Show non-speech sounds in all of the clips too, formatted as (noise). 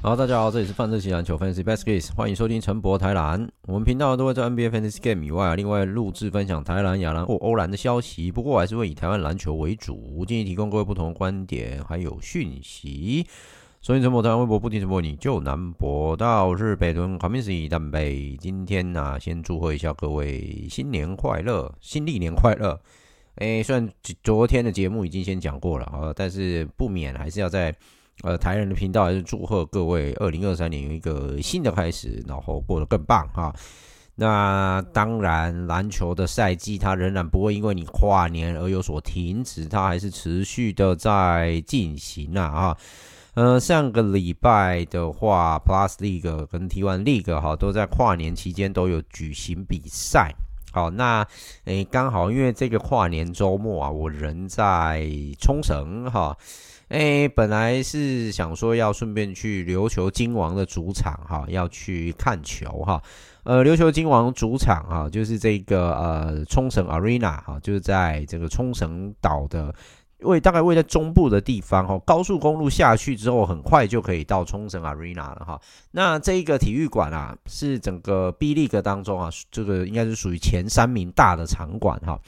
好，大家好，这里是范特西篮球 Fantasy Baskets，欢迎收听陈博台篮。我们频道都会在 NBA Fantasy Game 以外，另外录制分享台篮、亚篮或欧篮的消息。不过，我还是会以台湾篮球为主，建议提供各位不同的观点还有讯息。所以，陈博台湾微博不听直播，你就难博到日北屯卡米斯以南北。今天呢、啊，先祝贺一下各位新年快乐，新历年快乐。诶，虽然昨天的节目已经先讲过了啊，但是不免还是要在。呃，台人的频道还是祝贺各位，二零二三年有一个新的开始，然后过得更棒哈。那当然，篮球的赛季它仍然不会因为你跨年而有所停止，它还是持续的在进行啊啊。呃，上个礼拜的话，Plus League 跟 T1 League 哈都在跨年期间都有举行比赛。好，那诶刚好因为这个跨年周末啊，我人在冲绳哈。哎，本来是想说要顺便去琉球金王的主场哈，要去看球哈。呃，琉球金王主场哈，就是这个呃冲绳 Arena 哈，就是在这个冲绳岛的位，大概位在中部的地方哈。高速公路下去之后，很快就可以到冲绳 Arena 了哈。那这一个体育馆啊，是整个 B League 当中啊，这个应该是属于前三名大的场馆哈。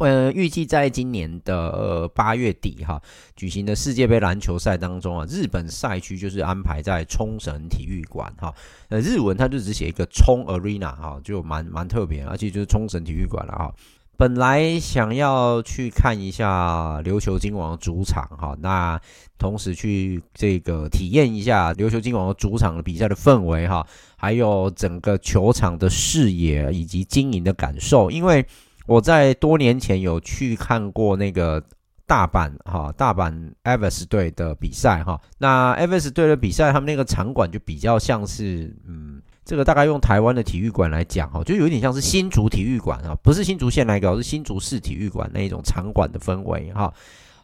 呃，预计在今年的呃八月底哈举行的世界杯篮球赛当中啊，日本赛区就是安排在冲绳体育馆哈。呃，日文它就只写一个冲 Arena 哈，就蛮蛮特别，而且就是冲绳体育馆了哈。本来想要去看一下琉球金王主场哈，那同时去这个体验一下琉球金王主场的比赛的氛围哈，还有整个球场的视野以及经营的感受，因为。我在多年前有去看过那个大阪哈大阪 Aves 队的比赛哈，那 Aves 队的比赛，他们那个场馆就比较像是嗯，这个大概用台湾的体育馆来讲哈，就有点像是新竹体育馆啊，不是新竹县来搞，是新竹市体育馆那一种场馆的氛围哈，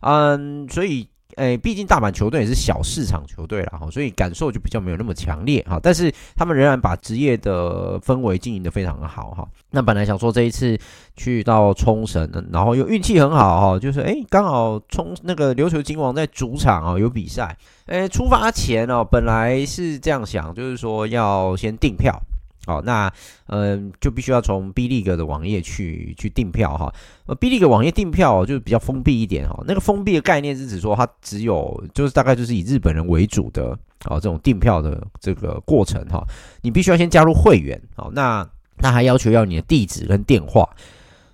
嗯，所以。诶，毕竟大阪球队也是小市场球队了哈，所以感受就比较没有那么强烈哈。但是他们仍然把职业的氛围经营的非常的好哈。那本来想说这一次去到冲绳，然后又运气很好哈，就是诶，刚好冲那个琉球金王在主场啊有比赛。诶，出发前哦，本来是这样想，就是说要先订票。好，那嗯，就必须要从 B League 的网页去去订票哈。呃，B League 网页订票就比较封闭一点哈。那个封闭的概念是指说，它只有就是大概就是以日本人为主的啊这种订票的这个过程哈。你必须要先加入会员，好，那那还要求要你的地址跟电话。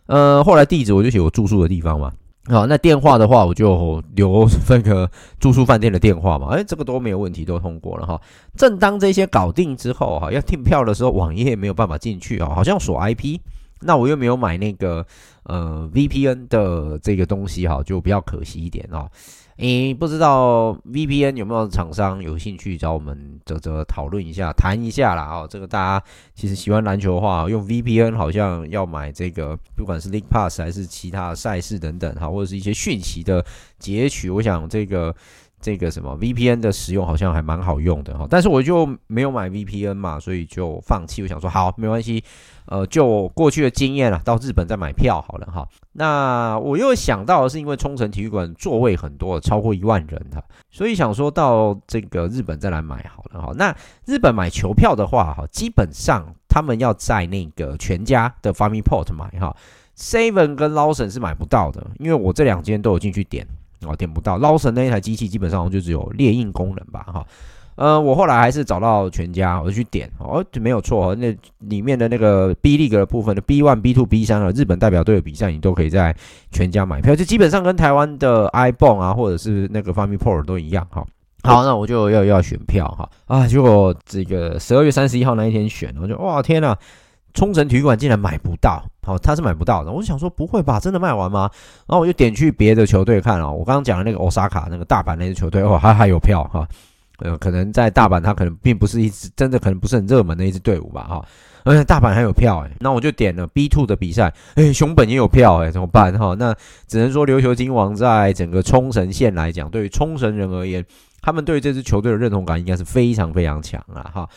呃，后来地址我就写我住宿的地方嘛。好，那电话的话，我就留那个住宿饭店的电话嘛。哎，这个都没有问题，都通过了哈。正当这些搞定之后，哈，要订票的时候，网页没有办法进去啊，好像锁 IP。那我又没有买那个呃 VPN 的这个东西哈，就比较可惜一点哦。诶，不知道 VPN 有没有厂商有兴趣找我们这这讨论一下，谈一下啦哦。这个大家其实喜欢篮球的话，用 VPN 好像要买这个，不管是 LinkPass 还是其他赛事等等哈，或者是一些讯息的截取，我想这个。这个什么 VPN 的使用好像还蛮好用的哈，但是我就没有买 VPN 嘛，所以就放弃。我想说好，没关系，呃，就过去的经验了，到日本再买票好了哈。那我又想到的是，因为冲绳体育馆座位很多，超过一万人哈，所以想说到这个日本再来买好了哈。那日本买球票的话哈，基本上他们要在那个全家的 FamiPort 买哈，Seven 跟 Lawson 是买不到的，因为我这两间都有进去点。哦，点不到，捞神那一台机器基本上就只有列印功能吧，哈。呃，我后来还是找到全家，我就去点哦，没有错，那里面的那个 B League 的部分的 B One、B Two、B 三啊，日本代表队的比赛，你都可以在全家买票，就基本上跟台湾的 ibon 啊，或者是那个 FamiPort 都一样哈。好，那我就要要选票哈啊，结果这个十二月三十一号那一天选，我就哇天呐，冲绳体育馆竟然买不到，好，他是买不到的，我就想说不会吧，真的卖完吗？然后我就点去别的球队看哦，我刚刚讲的那个 Osaka 那个大阪那支球队哦，还还有票哈。呃，可能在大阪，他可能并不是一支真的，可能不是很热门的一支队伍吧，哈。而且大阪还有票哎，那我就点了 B two 的比赛，哎，熊本也有票哎，怎么办哈？那只能说琉球金王在整个冲绳县来讲，对于冲绳人而言，他们对于这支球队的认同感应该是非常非常强啊，哈。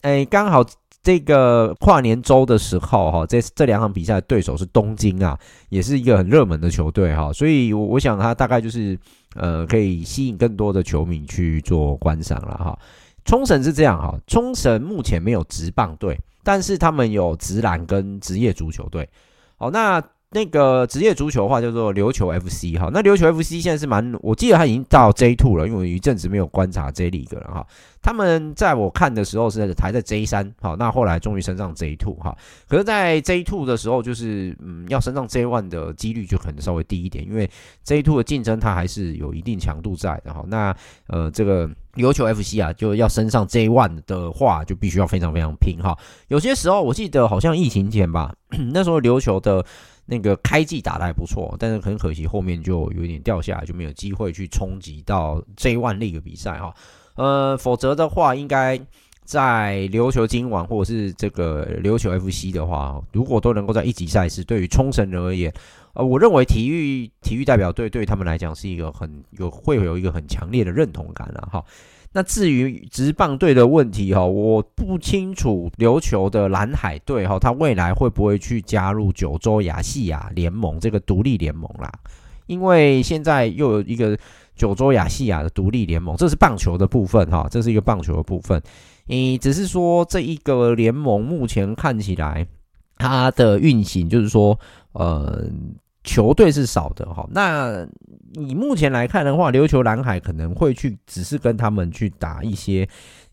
哎，刚好这个跨年周的时候哈，这这两场比赛的对手是东京啊，也是一个很热门的球队哈，所以我我想他大概就是。呃，可以吸引更多的球迷去做观赏了哈。冲绳是这样哈，冲绳目前没有职棒队，但是他们有职篮跟职业足球队。好，那。那个职业足球的话叫做琉球 FC 哈，那琉球 FC 现在是蛮，我记得他已经到 J Two 了，因为我有一阵子没有观察 J League 了哈。他们在我看的时候是还在 J 三，好，那后来终于升上 J Two 哈。可是，在 J Two 的时候，就是嗯，要升上 J One 的几率就可能稍微低一点，因为 J Two 的竞争它还是有一定强度在的哈。那呃，这个琉球 FC 啊，就要升上 J One 的话，就必须要非常非常拼哈。有些时候我记得好像疫情前吧，(clears throat) 那时候琉球的。那个开季打得还不错，但是很可惜后面就有点掉下来，就没有机会去冲击到 J1 League 比赛哈。呃，否则的话，应该在琉球金王或者是这个琉球 FC 的话，如果都能够在一级赛事，对于冲绳人而言，呃，我认为体育体育代表队对他们来讲是一个很有会有一个很强烈的认同感了哈。那至于职棒队的问题哈，我不清楚琉球的蓝海队哈，他未来会不会去加入九州亚细亚联盟这个独立联盟啦？因为现在又有一个九州亚细亚的独立联盟，这是棒球的部分哈，这是一个棒球的部分。诶，只是说这一个联盟目前看起来它的运行就是说，呃。球队是少的哈，那以目前来看的话，琉球蓝海可能会去只是跟他们去打一些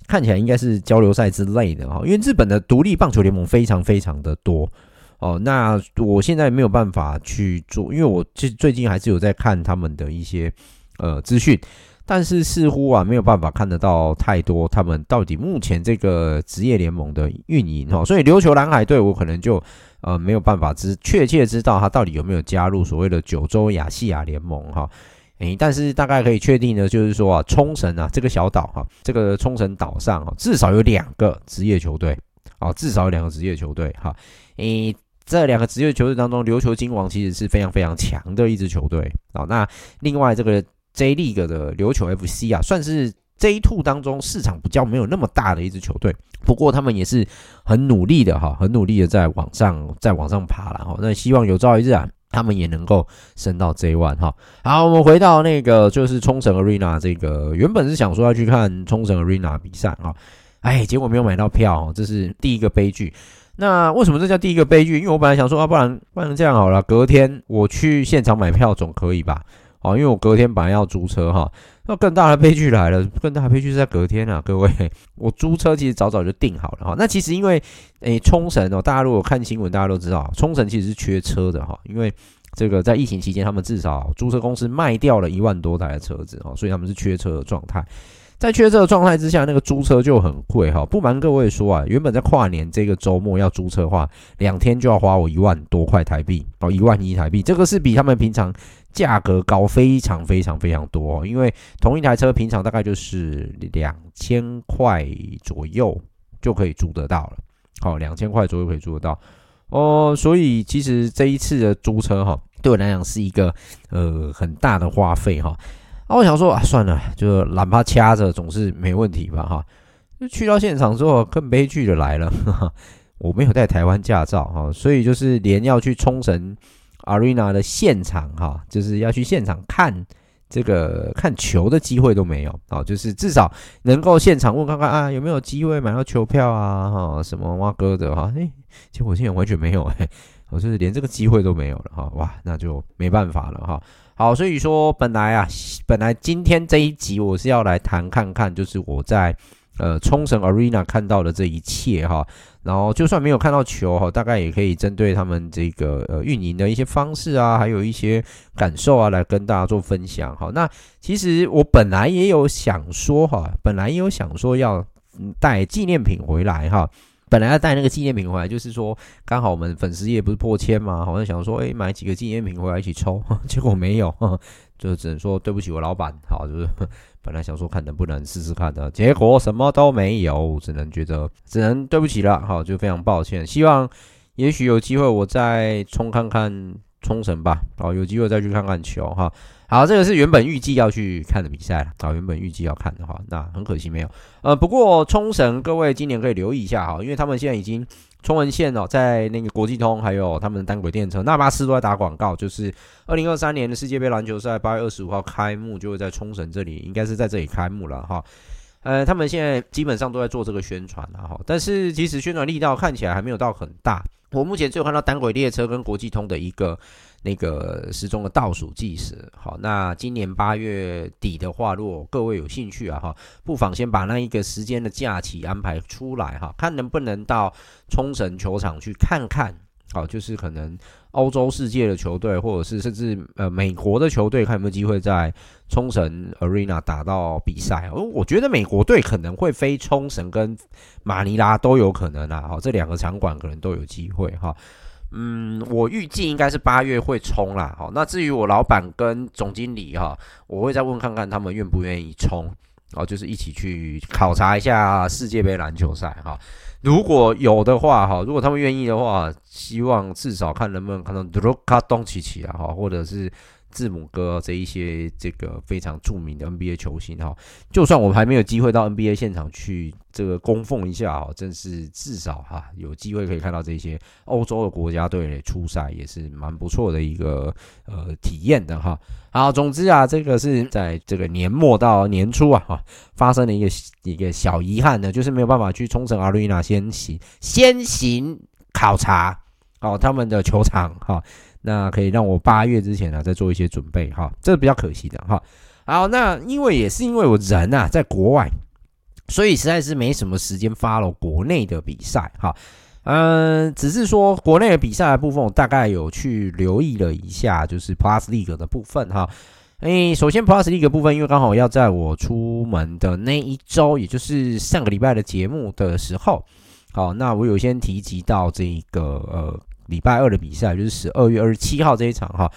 看起来应该是交流赛之类的哈，因为日本的独立棒球联盟非常非常的多哦。那我现在没有办法去做，因为我其实最近还是有在看他们的一些呃资讯，但是似乎啊没有办法看得到太多他们到底目前这个职业联盟的运营哈，所以琉球蓝海队我可能就。呃，没有办法知确切知道他到底有没有加入所谓的九州亚细亚联盟哈，诶，但是大概可以确定的，就是说啊，冲绳啊这个小岛哈，这个冲绳岛上啊，至少有两个职业球队啊，至少有两个职业球队哈，诶，这两个职业球队当中，琉球金王其实是非常非常强的一支球队啊，那另外这个 J League 的琉球 FC 啊，算是。J2 当中市场比较没有那么大的一支球队，不过他们也是很努力的哈，很努力的在往上，在往上爬了哈。那希望有朝一日啊，他们也能够升到 J1 哈。好，我们回到那个就是冲绳 Arena 这个，原本是想说要去看冲绳 Arena 比赛啊，哎，结果没有买到票，这是第一个悲剧。那为什么这叫第一个悲剧？因为我本来想说啊，不然不然这样好了，隔天我去现场买票总可以吧？哦，因为我隔天本来要租车哈，那更大的悲剧来了，更大的悲剧是在隔天啊，各位，(laughs) 我租车其实早早就订好了哈。那其实因为诶冲绳哦，大家如果看新闻，大家都知道冲绳其实是缺车的哈，因为这个在疫情期间，他们至少租车公司卖掉了一万多台的车子哈，所以他们是缺车的状态。在缺车的状态之下，那个租车就很贵哈。不瞒各位说啊，原本在跨年这个周末要租车的话，两天就要花我一万多块台币哦，一万一台币，这个是比他们平常价格高非常非常非常多。因为同一台车平常大概就是两千块左右就可以租得到了，好，两千块左右可以租得到哦。所以其实这一次的租车哈，对我来讲是一个呃很大的花费哈。那我想说啊，算了，就懒趴掐着总是没问题吧哈。就去到现场之后，更悲剧的来了，呵呵，我没有带台湾驾照哈，所以就是连要去冲绳 Arena 的现场哈，就是要去现场看这个看球的机会都没有啊，就是至少能够现场问看看啊，有没有机会买到球票啊哈，什么哇哥的哈，诶，结果现在完全没有诶，我就是连这个机会都没有了哈，哇，那就没办法了哈。好，所以说本来啊。本来今天这一集我是要来谈看看，就是我在呃冲绳 Arena 看到的这一切哈。然后就算没有看到球哈，大概也可以针对他们这个呃运营的一些方式啊，还有一些感受啊，来跟大家做分享哈。那其实我本来也有想说哈，本来也有想说要带纪念品回来哈。本来要带那个纪念品回来，就是说刚好我们粉丝页不是破千嘛，好像想说，诶，买几个纪念品回来一起抽，(laughs) 结果没有，就只能说对不起我老板，好，就是本来想说看能不能试试看的，结果什么都没有，只能觉得只能对不起了，好，就非常抱歉，希望也许有机会我再冲看看冲绳吧，好，有机会再去看看球哈。好，这个是原本预计要去看的比赛了。好，原本预计要看的话，那很可惜没有。呃，不过冲绳各位今年可以留意一下哈，因为他们现在已经冲绳线哦，在那个国际通还有他们的单轨电车那巴斯都在打广告，就是二零二三年的世界杯篮球赛八月二十五号开幕，就会在冲绳这里，应该是在这里开幕了哈。呃，他们现在基本上都在做这个宣传了哈，但是其实宣传力道看起来还没有到很大。我目前只有看到单轨列车跟国际通的一个。那个时钟的倒数计时，好，那今年八月底的话，如果各位有兴趣啊，哈，不妨先把那一个时间的假期安排出来，哈，看能不能到冲绳球场去看看，好，就是可能欧洲世界的球队，或者是甚至呃美国的球队，看有没有机会在冲绳 Arena 打到比赛。哦，我觉得美国队可能会飞冲绳跟马尼拉都有可能啊，好，这两个场馆可能都有机会，哈。嗯，我预计应该是八月会冲啦。好，那至于我老板跟总经理哈，我会再问看看他们愿不愿意冲，哦，就是一起去考察一下世界杯篮球赛哈。如果有的话哈，如果他们愿意的话，希望至少看能不能看到卢卡东奇奇啊哈，或者是。字母哥这一些这个非常著名的 NBA 球星哈，就算我们还没有机会到 NBA 现场去这个供奉一下哈，真是至少哈有机会可以看到这些欧洲的国家队出赛，也是蛮不错的一个呃体验的哈。好，总之啊，这个是在这个年末到年初啊哈发生的一个一个小遗憾呢，就是没有办法去冲绳 Arena 先行先行考察哦他们的球场哈。那可以让我八月之前呢、再做一些准备哈，这是比较可惜的哈。好，那因为也是因为我人呐、啊、在国外，所以实在是没什么时间发了国内的比赛哈。嗯，只是说国内的比赛的部分，我大概有去留意了一下，就是 Plus League 的部分哈。诶，首先 Plus League 的部分，因为刚好要在我出门的那一周，也就是上个礼拜的节目的时候，好，那我有先提及到这个呃。礼拜二的比赛就是十二月二十七号这一场哈，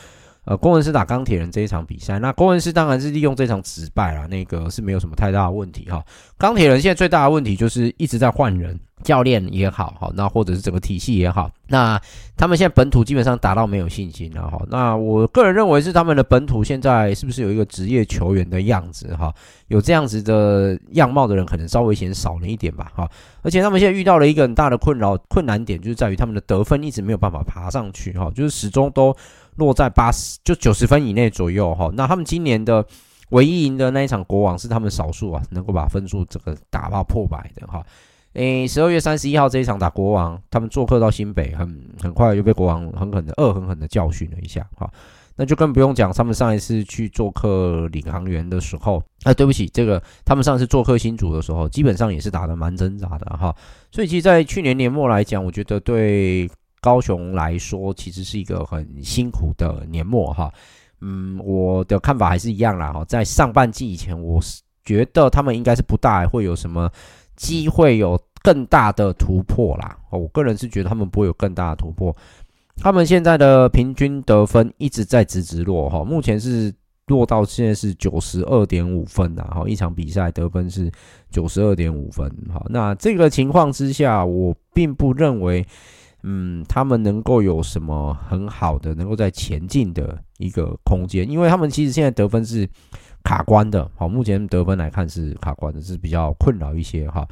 呃，工程师打钢铁人这一场比赛，那工程师当然是利用这场直败啦，那个是没有什么太大的问题哈。钢铁人现在最大的问题就是一直在换人，教练也好哈，那或者是整个体系也好，那他们现在本土基本上打到没有信心了哈。那我个人认为是他们的本土现在是不是有一个职业球员的样子哈？有这样子的样貌的人可能稍微显少了一点吧哈。而且他们现在遇到了一个很大的困扰，困难点就是在于他们的得分一直没有办法爬上去哈，就是始终都落在八十就九十分以内左右哈。那他们今年的唯一赢的那一场国王是他们少数啊能够把分数这个打到破百的哈。诶，十二月三十一号这一场打国王，他们做客到新北，很很快就被国王狠狠的恶狠狠的教训了一下哈。那就更不用讲，他们上一次去做客领航员的时候，啊，对不起，这个他们上次做客新竹的时候，基本上也是打得蛮挣扎的哈。所以其实，在去年年末来讲，我觉得对高雄来说，其实是一个很辛苦的年末哈。嗯，我的看法还是一样啦哈。在上半季以前，我是觉得他们应该是不大会有什么机会有更大的突破啦。我个人是觉得他们不会有更大的突破。他们现在的平均得分一直在直直落哈，目前是落到现在是九十二点五分啊，哈，一场比赛得分是九十二点五分，好，那这个情况之下，我并不认为，嗯，他们能够有什么很好的能够在前进的一个空间，因为他们其实现在得分是卡关的，好，目前得分来看是卡关的，是比较困扰一些哈，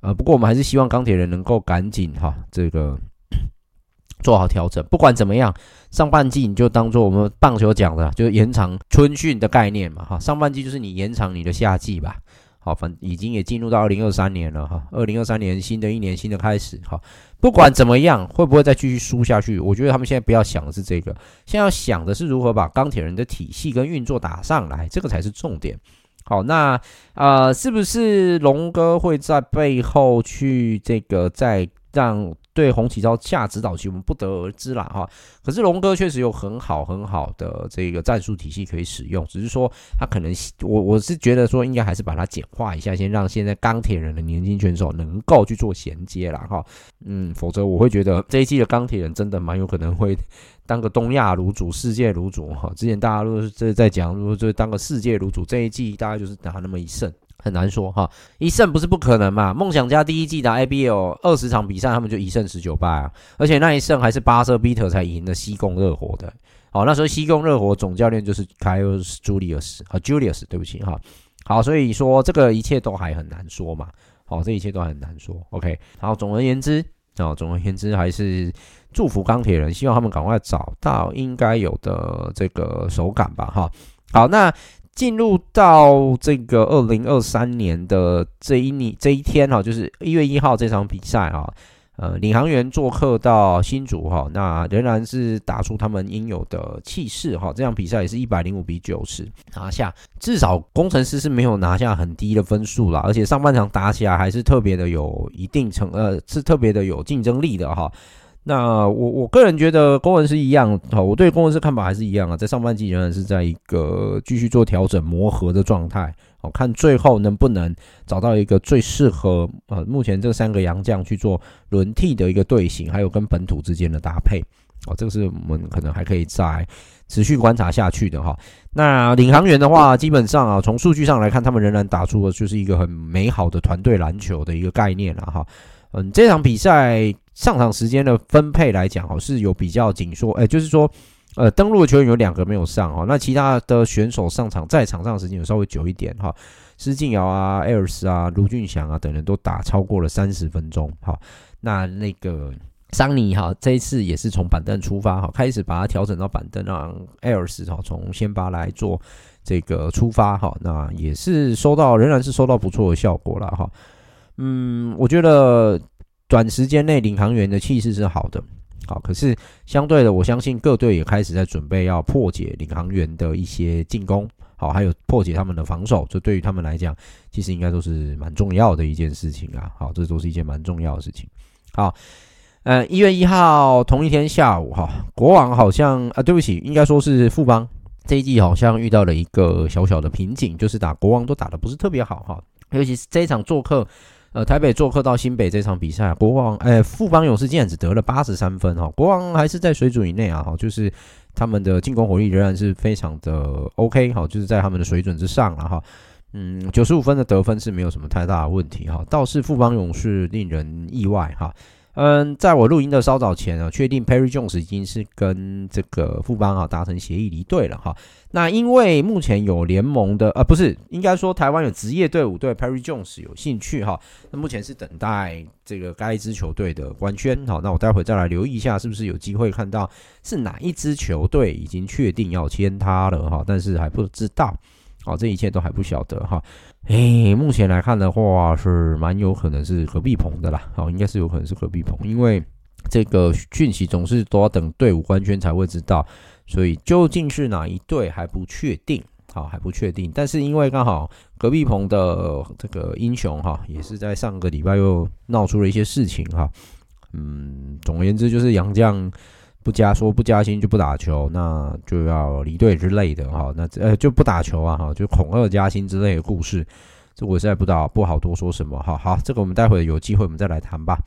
呃，不过我们还是希望钢铁人能够赶紧哈，这个。(coughs) 做好调整，不管怎么样，上半季你就当做我们棒球讲的，就是延长春训的概念嘛，哈，上半季就是你延长你的夏季吧，好，反已经也进入到二零二三年了哈，二零二三年新的一年新的开始哈。不管怎么样，会不会再继续输下去？我觉得他们现在不要想的是这个，现在要想的是如何把钢铁人的体系跟运作打上来，这个才是重点。好，那呃，是不是龙哥会在背后去这个再让？对洪启超下指导棋，我们不得而知啦哈。可是龙哥确实有很好很好的这个战术体系可以使用，只是说他可能我我是觉得说应该还是把它简化一下，先让现在钢铁人的年轻选手能够去做衔接啦哈。嗯，否则我会觉得这一季的钢铁人真的蛮有可能会 (laughs) 当个东亚炉主、世界炉主哈。之前大家都是在讲，如果就当个世界炉主，这一季大概就是打那么一胜。很难说哈，一胜不是不可能嘛。梦想家第一季打 ABL 二十场比赛，他们就一胜十九败啊，而且那一胜还是巴瑟比特才赢了西贡热火的。好，那时候西贡热火总教练就是凯尔斯朱利厄斯啊，Julius，对不起哈。好，所以说这个一切都还很难说嘛。好，这一切都还很难说。OK，好，总而言之啊，总而言之还是祝福钢铁人，希望他们赶快找到应该有的这个手感吧。哈，好，那。进入到这个二零二三年的这一年这一天哈，就是一月一号这场比赛哈，呃，领航员做客到新竹哈，那仍然是打出他们应有的气势哈。这场比赛也是一百零五比九十拿下，至少工程师是没有拿下很低的分数啦，而且上半场打起来还是特别的有一定成呃，是特别的有竞争力的哈。那我我个人觉得工程师一样，好，我对工程师看法还是一样啊，在上半季仍然是在一个继续做调整磨合的状态，好，看最后能不能找到一个最适合呃目前这三个洋将去做轮替的一个队形，还有跟本土之间的搭配，哦，这个是我们可能还可以再持续观察下去的哈。那领航员的话，基本上啊，从数据上来看，他们仍然打出的就是一个很美好的团队篮球的一个概念了哈。嗯，这场比赛。上场时间的分配来讲，哦，是有比较紧缩，哎，就是说，呃，登陆的球员有两个没有上哦，那其他的选手上场在场上的时间有稍微久一点哈，施晋尧啊、艾尔斯啊、卢俊翔啊等人都打超过了三十分钟，好，那那个桑尼哈这一次也是从板凳出发哈，开始把它调整到板凳，让艾尔斯哈从先发来做这个出发哈，那也是收到仍然是收到不错的效果了哈，嗯，我觉得。短时间内领航员的气势是好的，好，可是相对的，我相信各队也开始在准备要破解领航员的一些进攻，好，还有破解他们的防守，这对于他们来讲，其实应该都是蛮重要的一件事情啊，好，这都是一件蛮重要的事情。好，呃，一月一号同一天下午，哈，国王好像啊，对不起，应该说是富邦这一季好像遇到了一个小小的瓶颈，就是打国王都打得不是特别好，哈，尤其是这一场做客。呃，台北做客到新北这场比赛，国王哎，富邦勇士竟然只得了八十三分哈，国王还是在水准以内啊哈，就是他们的进攻火力仍然是非常的 OK 哈，就是在他们的水准之上了哈，嗯，九十五分的得分是没有什么太大的问题哈，倒是富邦勇士令人意外哈。嗯，在我录音的稍早前啊，确定 Perry Jones 已经是跟这个富邦啊达成协议离队了哈。那因为目前有联盟的，呃，不是，应该说台湾有职业队伍对 Perry Jones 有兴趣哈。那目前是等待这个该支球队的官宣哈。那我待会再来留意一下，是不是有机会看到是哪一支球队已经确定要签他了哈，但是还不知道。好，这一切都还不晓得哈。诶，目前来看的话，是蛮有可能是何必鹏的啦。好，应该是有可能是何必鹏，因为这个讯息总是都要等队伍官宣才会知道，所以究竟是哪一队还不确定。好，还不确定。但是因为刚好何必鹏的这个英雄哈，也是在上个礼拜又闹出了一些事情哈。嗯，总而言之就是杨将。不加说不加薪就不打球，那就要离队之类的哈。那呃就不打球啊哈，就恐吓加薪之类的故事，这我实在不知道不好多说什么哈。好，这个我们待会有机会我们再来谈吧。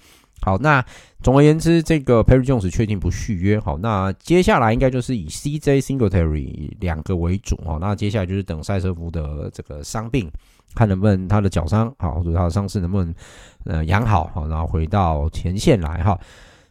好，那总而言之，这个 Perry Jones 确定不续约。好，那接下来应该就是以 CJ Singletary 两个为主哈。那接下来就是等赛瑟夫的这个伤病，看能不能他的脚伤好，或者他的伤势能不能呃养好，好，然后回到前线来哈。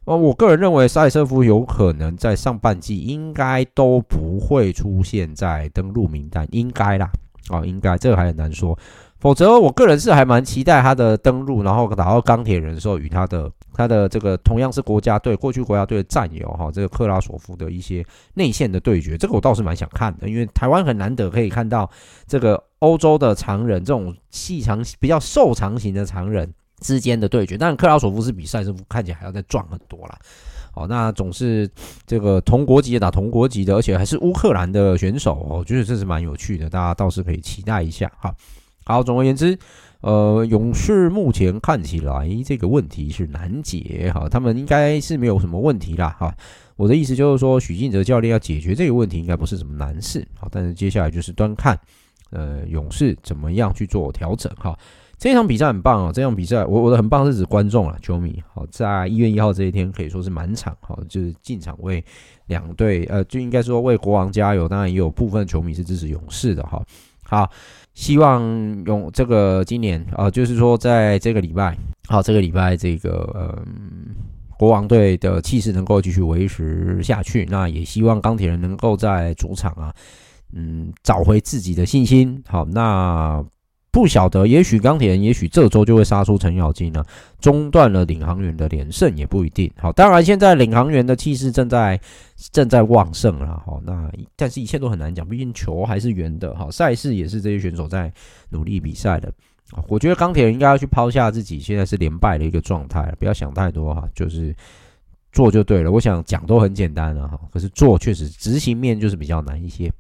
哦，我个人认为赛瑟夫有可能在上半季应该都不会出现在登录名单，应该啦，哦，应该这个还很难说。否则，我个人是还蛮期待他的登录，然后打到钢铁人的时候，与他的他的这个同样是国家队过去国家队的战友哈，这个克拉索夫的一些内线的对决，这个我倒是蛮想看的，因为台湾很难得可以看到这个欧洲的长人这种细长比较瘦长型的长人之间的对决，但克劳索夫斯比赛是看起来还要再壮很多啦。好，那总是这个同国籍的打同国籍的，而且还是乌克兰的选手，我觉得这是蛮有趣的，大家倒是可以期待一下。哈，好，总而言之，呃，勇士目前看起来这个问题是难解，哈，他们应该是没有什么问题啦，哈。我的意思就是说，许晋哲教练要解决这个问题，应该不是什么难事，好，但是接下来就是端看，呃，勇士怎么样去做调整，哈。这场比赛很棒哦！这场比赛，我我的很棒是指观众啊，球迷。好，在一月一号这一天可以说是满场，好，就是进场为两队，呃，就应该说为国王加油。当然也有部分球迷是支持勇士的，哈。好，希望勇这个今年啊，就是说在这个礼拜，好，这个礼拜这个呃国王队的气势能够继续维持下去。那也希望钢铁人能够在主场啊，嗯，找回自己的信心。好，那。不晓得，也许钢铁人，也许这周就会杀出程咬金呢，中断了领航员的连胜也不一定。好，当然现在领航员的气势正在正在旺盛了。好，那但是一切都很难讲，毕竟球还是圆的。好，赛事也是这些选手在努力比赛的。我觉得钢铁人应该要去抛下自己现在是连败的一个状态，不要想太多哈，就是做就对了。我想讲都很简单了哈，可是做确实执行面就是比较难一些。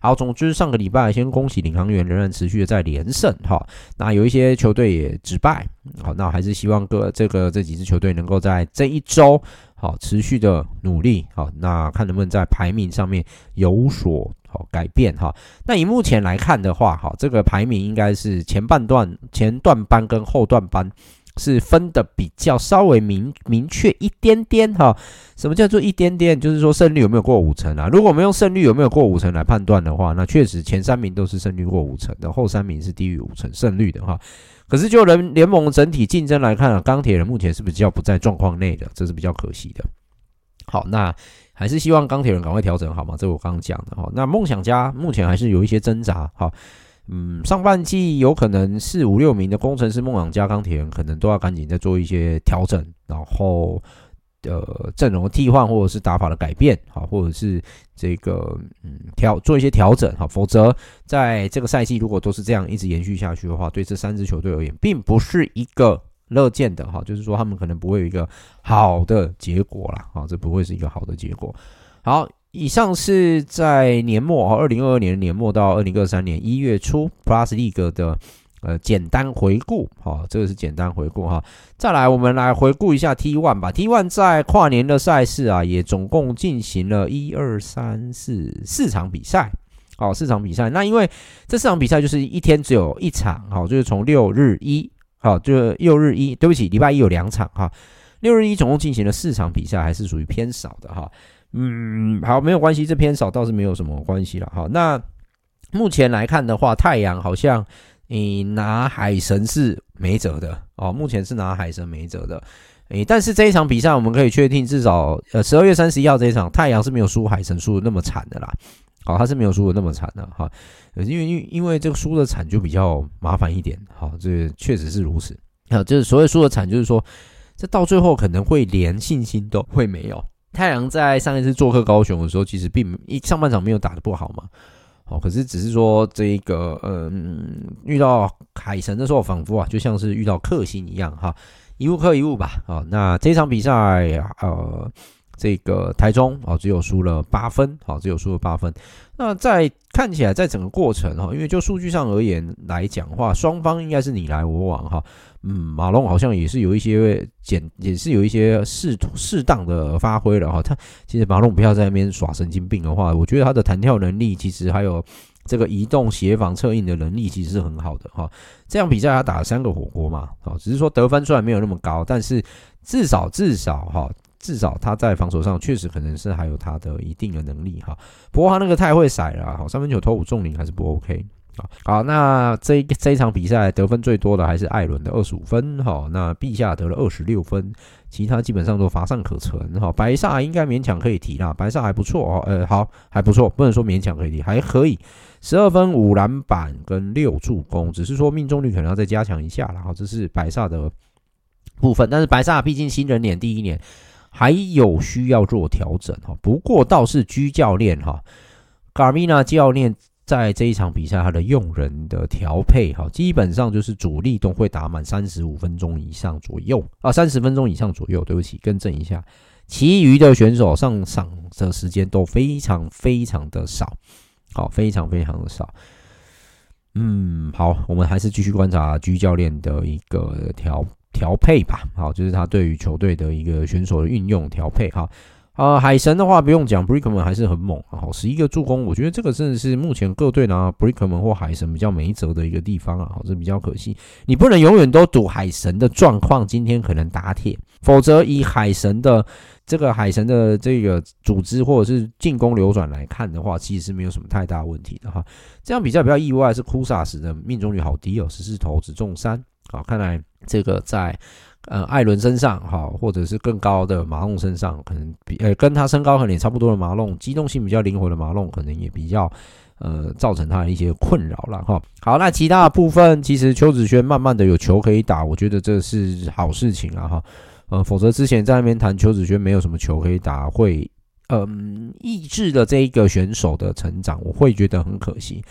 好。总之上个礼拜先恭喜领航员仍然持续的在连胜哈，那有一些球队也止败，好，那还是希望各这个这几支球队能够在这一周好持续的努力好，那看能不能在排名上面有所好改变哈。那以目前来看的话，哈，这个排名应该是前半段前段班跟后段班。是分的比较稍微明明确一点点哈，什么叫做一点点？就是说胜率有没有过五成啊？如果我们用胜率有没有过五成来判断的话，那确实前三名都是胜率过五成的，后三名是低于五成胜率的哈。可是就联联盟整体竞争来看啊，钢铁人目前是比较不在状况内的，这是比较可惜的。好，那还是希望钢铁人赶快调整好吗？这我刚刚讲的哈。那梦想家目前还是有一些挣扎哈。嗯，上半季有可能四五六名的工程师、梦想家、钢铁人可能都要赶紧再做一些调整，然后呃阵容的替换或者是打法的改变，好，或者是这个嗯调做一些调整，好，否则在这个赛季如果都是这样一直延续下去的话，对这三支球队而言，并不是一个乐见的哈，就是说他们可能不会有一个好的结果啦，啊，这不会是一个好的结果，好。以上是在年末哈，二零二二年年末到二零二三年一月初 Plus League 的呃简单回顾哈，这个是简单回顾哈。再来，我们来回顾一下 T One 吧。T One 在跨年的赛事啊，也总共进行了一二三四四场比赛，好，四场比赛。那因为这四场比赛就是一天只有一场，好，就是从六日一，好，就六日一，对不起，礼拜一有两场哈，六日一总共进行了四场比赛，还是属于偏少的哈。嗯，好，没有关系，这偏少倒是没有什么关系了。好，那目前来看的话，太阳好像你拿海神是没辙的哦，目前是拿海神没辙的。诶，但是这一场比赛我们可以确定，至少呃十二月三十一号这一场，太阳是没有输海神输的那么惨的啦。好，他是没有输的那么惨的哈，因为因为因为这个输的惨就比较麻烦一点。好，这确实是如此。啊，就是所谓输的惨，就是说这到最后可能会连信心都会没有。太阳在上一次做客高雄的时候，其实并一上半场没有打的不好嘛，哦，可是只是说这个嗯，遇到海神的时候，仿佛啊就像是遇到克星一样哈，一物克一物吧，啊，那这场比赛呃，这个台中啊只有输了八分，好，只有输了八分。那在看起来，在整个过程哈，因为就数据上而言来讲话，双方应该是你来我往哈。嗯，马龙好像也是有一些简，也是有一些适适当的发挥了哈。他其实马龙不要在那边耍神经病的话，我觉得他的弹跳能力，其实还有这个移动协防策应的能力，其实是很好的哈。这样比赛他打了三个火锅嘛，啊，只是说得分虽然没有那么高，但是至少至少哈，至少他在防守上确实可能是还有他的一定的能力哈。不过他那个太会甩了哈，三分球投五中零还是不 OK。好，那这这一场比赛得分最多的还是艾伦的二十五分，哈，那陛下得了二十六分，其他基本上都乏善可陈，哈，白萨应该勉强可以提啦，白萨还不错哦，呃，好，还不错，不能说勉强可以提，还可以，十二分五篮板跟六助攻，只是说命中率可能要再加强一下啦，哈，这是白萨的部分，但是白萨毕竟新人年第一年，还有需要做调整，哈，不过倒是居教练哈，卡米纳教练。在这一场比赛他的用人的调配哈，基本上就是主力都会打满三十五分钟以上左右啊，三十分钟以上左右，对不起，更正一下，其余的选手上场的时间都非常非常的少，好，非常非常的少。嗯，好，我们还是继续观察居教练的一个调调配吧。好，就是他对于球队的一个选手的运用调配。哈，啊，海神的话不用讲，Brickman 还是很猛。好，十一个助攻，我觉得这个真的是目前各队拿 Brickman 或海神比较没辙的一个地方啊。好，这比较可惜。你不能永远都赌海神的状况，今天可能打铁，否则以海神的。这个海神的这个组织或者是进攻流转来看的话，其实是没有什么太大问题的哈。这样比较比较意外是库萨斯的命中率好低哦，十四投只中三。啊，看来这个在呃艾伦身上哈，或者是更高的马龙身上，可能比呃跟他身高可能也差不多的马龙，机动性比较灵活的马龙，可能也比较呃造成他的一些困扰了哈。好，那其他的部分其实邱子轩慢慢的有球可以打，我觉得这是好事情啊哈。呃，否则之前在那边谈邱子轩没有什么球可以打，会嗯抑制了这一个选手的成长，我会觉得很可惜，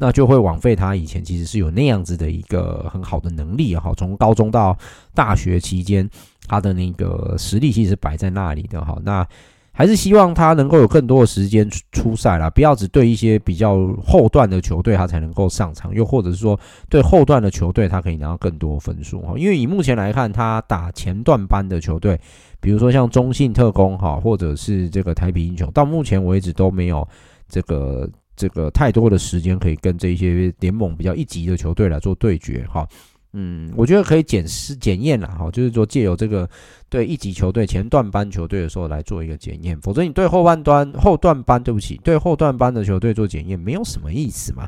那就会枉费他以前其实是有那样子的一个很好的能力哈，从高中到大学期间，他的那个实力其实摆在那里的哈，那。还是希望他能够有更多的时间出赛啦，不要只对一些比较后段的球队他才能够上场，又或者是说对后段的球队他可以拿到更多分数哈。因为以目前来看，他打前段班的球队，比如说像中信特攻哈，或者是这个台啤英雄，到目前为止都没有这个这个太多的时间可以跟这些联盟比较一级的球队来做对决哈。嗯，我觉得可以检视检验了哈，就是说借由这个对一级球队前段班球队的时候来做一个检验，否则你对后半段后段班，对不起，对后段班的球队做检验没有什么意思嘛。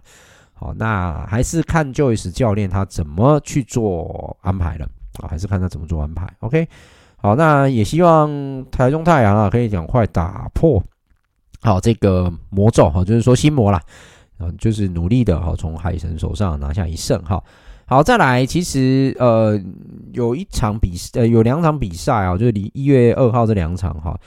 好，那还是看 Joyce 教练他怎么去做安排了啊，还是看他怎么做安排。OK，好，那也希望台中太阳啊可以赶快打破好这个魔咒哈，就是说心魔啦，嗯，就是努力的哈从海神手上拿下一胜哈。好，再来，其实呃，有一场比赛，呃，有两场比赛啊，就是离一月二号这两场哈，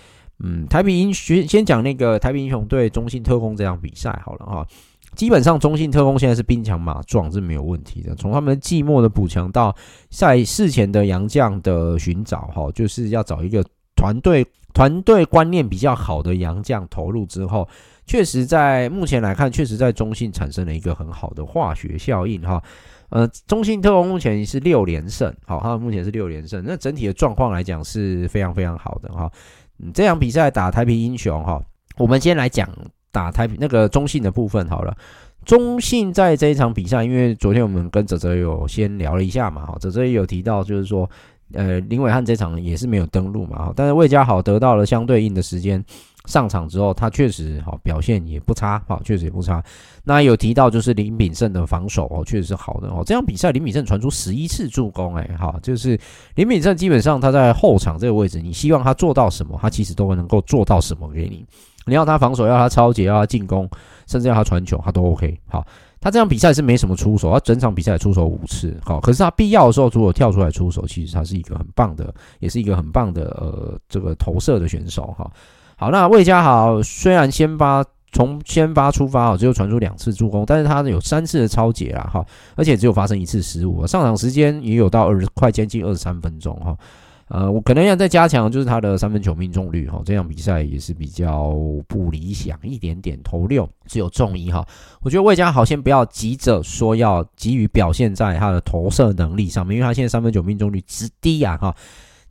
嗯，台啤英雄先讲那个台啤英雄对中信特攻这场比赛好了哈，基本上中信特攻现在是兵强马壮是没有问题的，从他们季末的补强到赛事前的洋将的寻找哈，就是要找一个团队团队观念比较好的洋将投入之后，确实在目前来看，确实在中信产生了一个很好的化学效应哈。呃，中信特工目前是六连胜，好，他们目前是六连胜，那整体的状况来讲是非常非常好的哈。这场比赛打台平英雄哈，我们先来讲打台平那个中信的部分好了。中信在这一场比赛，因为昨天我们跟泽泽有先聊了一下嘛，哈，泽泽也有提到就是说，呃，林伟汉这场也是没有登录嘛，哈，但是魏家豪得到了相对应的时间。上场之后，他确实好表现也不差，好确实也不差。那有提到就是林秉胜的防守哦，确实是好的哦。这场比赛林秉胜传出十一次助攻，哎，好，就是林秉胜基本上他在后场这个位置，你希望他做到什么，他其实都会能够做到什么给你。你要他防守，要他超级，要他进攻，甚至要他传球，他都 OK。好，他这场比赛是没什么出手，他整场比赛出手五次，好，可是他必要的时候如果跳出来出手，其实他是一个很棒的，也是一个很棒的呃这个投射的选手哈。好，那魏家豪虽然先发从先发出发哦，只有传出两次助攻，但是他有三次的超解啦哈，而且只有发生一次失误，上场时间也有到二十快接近二十三分钟哈，呃，我可能要再加强，就是他的三分球命中率哈，这场比赛也是比较不理想一点点，投六只有中一哈，我觉得魏家豪先不要急着说要急于表现在他的投射能力上面，因为他现在三分球命中率之低啊哈。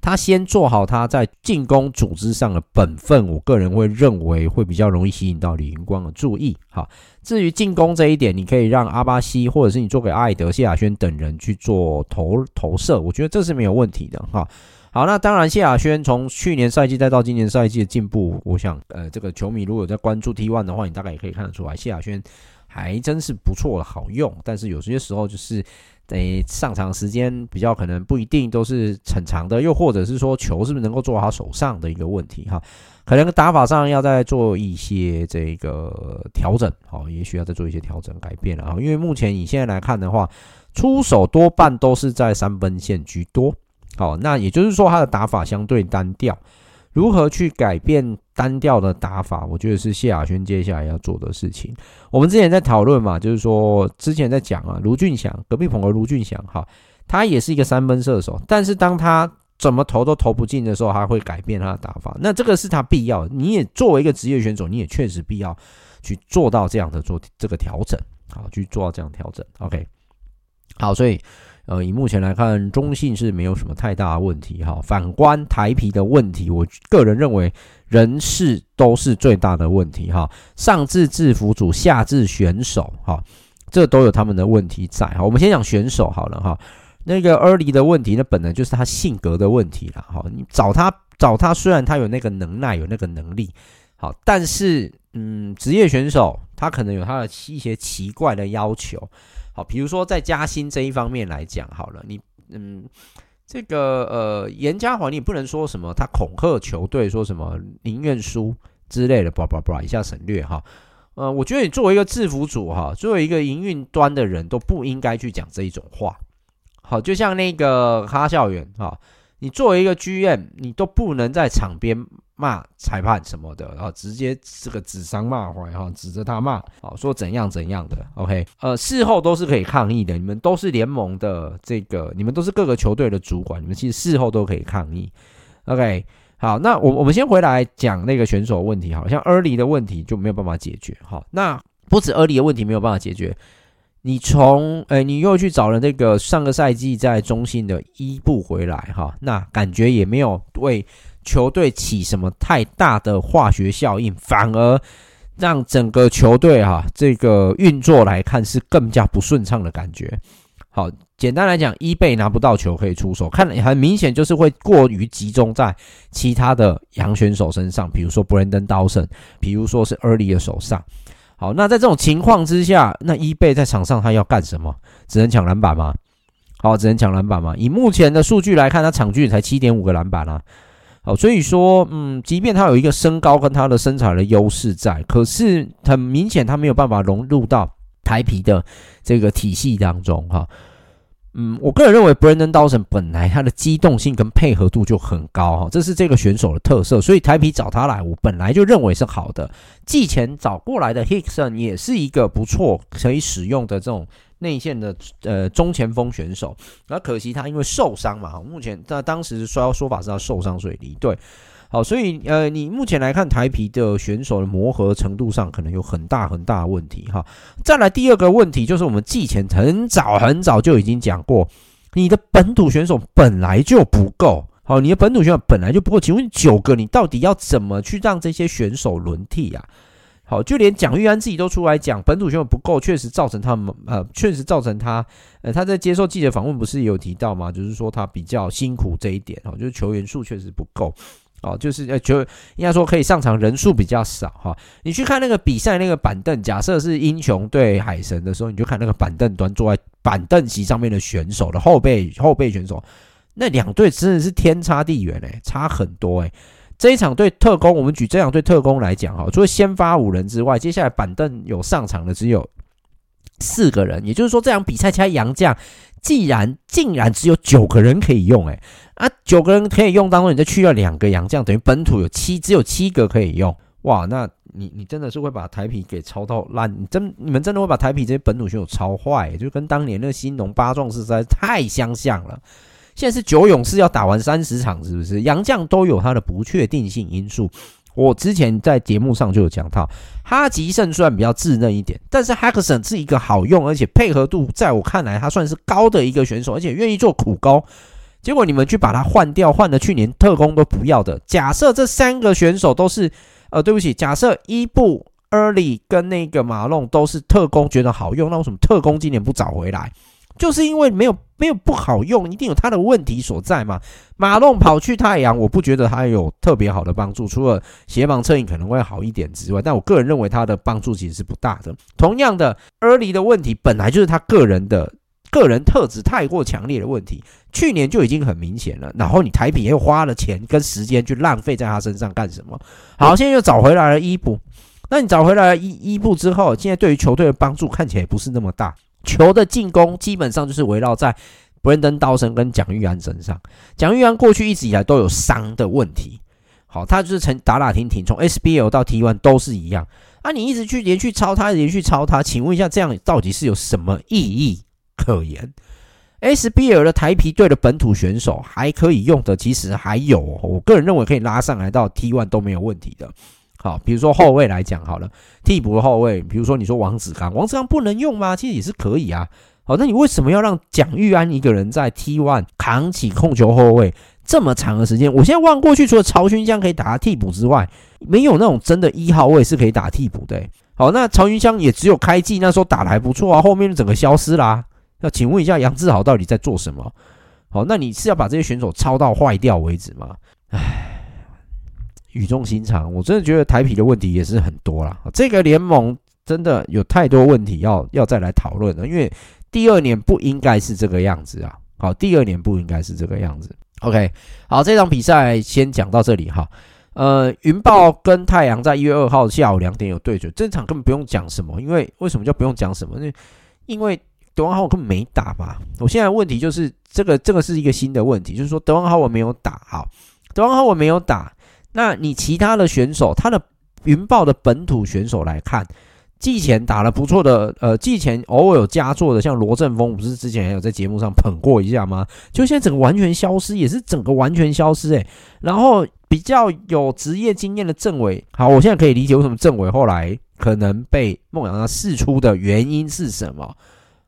他先做好他在进攻组织上的本分，我个人会认为会比较容易吸引到李云光的注意。哈，至于进攻这一点，你可以让阿巴西或者是你做给艾德、谢亚轩等人去做投投射，我觉得这是没有问题的。哈，好，那当然谢亚轩从去年赛季再到今年赛季的进步，我想呃，这个球迷如果有在关注 T one 的话，你大概也可以看得出来，谢亚轩还真是不错，好用。但是有些时候就是。诶，上场时间比较可能不一定都是很长的，又或者是说球是不是能够做到他手上的一个问题哈，可能打法上要再做一些这个调整，好，也许要再做一些调整改变了啊，因为目前你现在来看的话，出手多半都是在三分线居多，好，那也就是说他的打法相对单调。如何去改变单调的打法，我觉得是谢亚轩接下来要做的事情。我们之前在讨论嘛，就是说之前在讲啊，卢俊翔隔壁棚的卢俊翔哈，他也是一个三分射手，但是当他怎么投都投不进的时候，他会改变他的打法。那这个是他必要，你也作为一个职业选手，你也确实必要去做到这样的做这个调整，好，去做到这样调整。OK，好，所以。呃，以目前来看，中性是没有什么太大的问题哈。反观台啤的问题，我个人认为人事都是最大的问题哈。上至制服组，下至选手哈，这都有他们的问题在哈。我们先讲选手好了哈。那个 Early 的问题，那本来就是他性格的问题了哈。你找他找他，虽然他有那个能耐，有那个能力，好，但是嗯，职业选手他可能有他的一些奇怪的要求。好，比如说在加薪这一方面来讲，好了，你嗯，这个呃，严家华你不能说什么，他恐吓球队说什么宁愿输之类的，叭叭叭，一下省略哈。呃，我觉得你作为一个制服组哈，作为一个营运端的人都不应该去讲这一种话。好，就像那个哈校园哈，你作为一个 GM，你都不能在场边。骂裁判什么的，然后直接这个指桑骂槐哈，指着他骂，好说怎样怎样的，OK，呃，事后都是可以抗议的。你们都是联盟的这个，你们都是各个球队的主管，你们其实事后都可以抗议，OK。好，那我我们先回来讲那个选手问题，好像 early 的问题就没有办法解决，好，那不止 early 的问题没有办法解决，你从诶，你又去找了那个上个赛季在中信的伊布回来哈，那感觉也没有为。球队起什么太大的化学效应，反而让整个球队哈这个运作来看是更加不顺畅的感觉。好，简单来讲，伊贝拿不到球可以出手，看很明显就是会过于集中在其他的洋选手身上，比如说 Brandon Dawson，比如说是 Early 的手上。好，那在这种情况之下，那伊贝在场上他要干什么？只能抢篮板吗？好，只能抢篮板吗？以目前的数据来看，他场均才七点五个篮板啊。好，所以说，嗯，即便他有一个身高跟他的身材的优势在，可是很明显他没有办法融入到台皮的这个体系当中，哈。嗯，我个人认为 Brandon Dawson 本来他的机动性跟配合度就很高，哈，这是这个选手的特色，所以台啤找他来，我本来就认为是好的。季前找过来的 Hickson 也是一个不错可以使用的这种。内线的呃中前锋选手，那可惜他因为受伤嘛，目前在当时说要说法是他受伤所以离队。好，所以呃你目前来看台啤的选手的磨合程度上可能有很大很大的问题哈。再来第二个问题就是我们季前很早很早就已经讲过，你的本土选手本来就不够，好，你的本土选手本来就不够，请问九个你到底要怎么去让这些选手轮替啊？好，就连蒋玉安自己都出来讲，本土选手不够，确实造成他们呃，确实造成他呃，他在接受记者访问不是也有提到吗？就是说他比较辛苦这一点哦，就是球员数确实不够哦，就是呃，就应该说可以上场人数比较少哈。你去看那个比赛那个板凳，假设是英雄对海神的时候，你就看那个板凳端坐在板凳席上面的选手的后备后备选手，那两队真的是天差地远哎，差很多哎。这一场对特工，我们举这场对特工来讲哈，除了先发五人之外，接下来板凳有上场的只有四个人，也就是说这场比赛其他洋将，既然竟然只有九个人可以用，诶啊，九个人可以用当中，你再去掉两个洋将，等于本土有七，只有七个可以用，哇，那你你真的是会把台啤给操到烂，你真你们真的会把台啤这些本土选手操坏，就跟当年那个兴农八壮士实在太相像了。现在是九勇士要打完三十场，是不是？洋将都有他的不确定性因素。我之前在节目上就有讲到，哈吉胜虽然比较稚嫩一点，但是 h a c k s o n 是一个好用而且配合度在我看来他算是高的一个选手，而且愿意做苦工。结果你们去把他换掉，换了去年特工都不要的。假设这三个选手都是，呃，对不起，假设伊布、Early 跟那个马龙都是特工，觉得好用，那为什么特工今年不找回来？就是因为没有没有不好用，一定有他的问题所在嘛。马龙跑去太阳，我不觉得他有特别好的帮助，除了协防侧影可能会好一点之外，但我个人认为他的帮助其实是不大的。同样的，Early 的问题本来就是他个人的个人特质太过强烈的问题，去年就已经很明显了。然后你台品又花了钱跟时间去浪费在他身上干什么？好，现在又找回来了伊布，那你找回来了伊伊布之后，现在对于球队的帮助看起来也不是那么大。球的进攻基本上就是围绕在 Brandon Dawson 跟蒋玉安身上。蒋玉安过去一直以来都有伤的问题，好，他就是成打打停停，从 SBL 到 T1 都是一样。啊，你一直去连续抄他，连续抄他，请问一下，这样到底是有什么意义可言？SBL 的台啤队的本土选手还可以用的，其实还有，我个人认为可以拉上来到 T1 都没有问题的。好，比如说后卫来讲好了，替补的后卫，比如说你说王子刚，王子刚不能用吗？其实也是可以啊。好，那你为什么要让蒋玉安一个人在 T one 扛起控球后卫这么长的时间？我现在望过去，除了曹勋香可以打替补之外，没有那种真的一号位是可以打替补的、好，那曹勋香也只有开季那时候打得还不错啊，后面整个消失啦、那请问一下，杨志豪到底在做什么？好，那你是要把这些选手抄到坏掉为止吗？唉，语重心长，我真的觉得台啤的问题也是很多啦。这个联盟真的有太多问题要要再来讨论了，因为。第二年不应该是这个样子啊！好，第二年不应该是这个样子。OK，好，这场比赛先讲到这里哈。呃，云豹跟太阳在一月二号下午两点有对决，这场根本不用讲什么，因为为什么叫不用讲什么？因为因为德王浩文根本没打嘛。我现在问题就是这个，这个是一个新的问题，就是说德王浩文没有打好，德王浩文没有打，那你其他的选手，他的云豹的本土选手来看。季前打了不错的，呃，季前偶尔有佳作的，像罗振峰，不是之前还有在节目上捧过一下吗？就现在整个完全消失，也是整个完全消失诶、然后比较有职业经验的政委，好，我现在可以理解为什么政委后来可能被梦想家释出的原因是什么？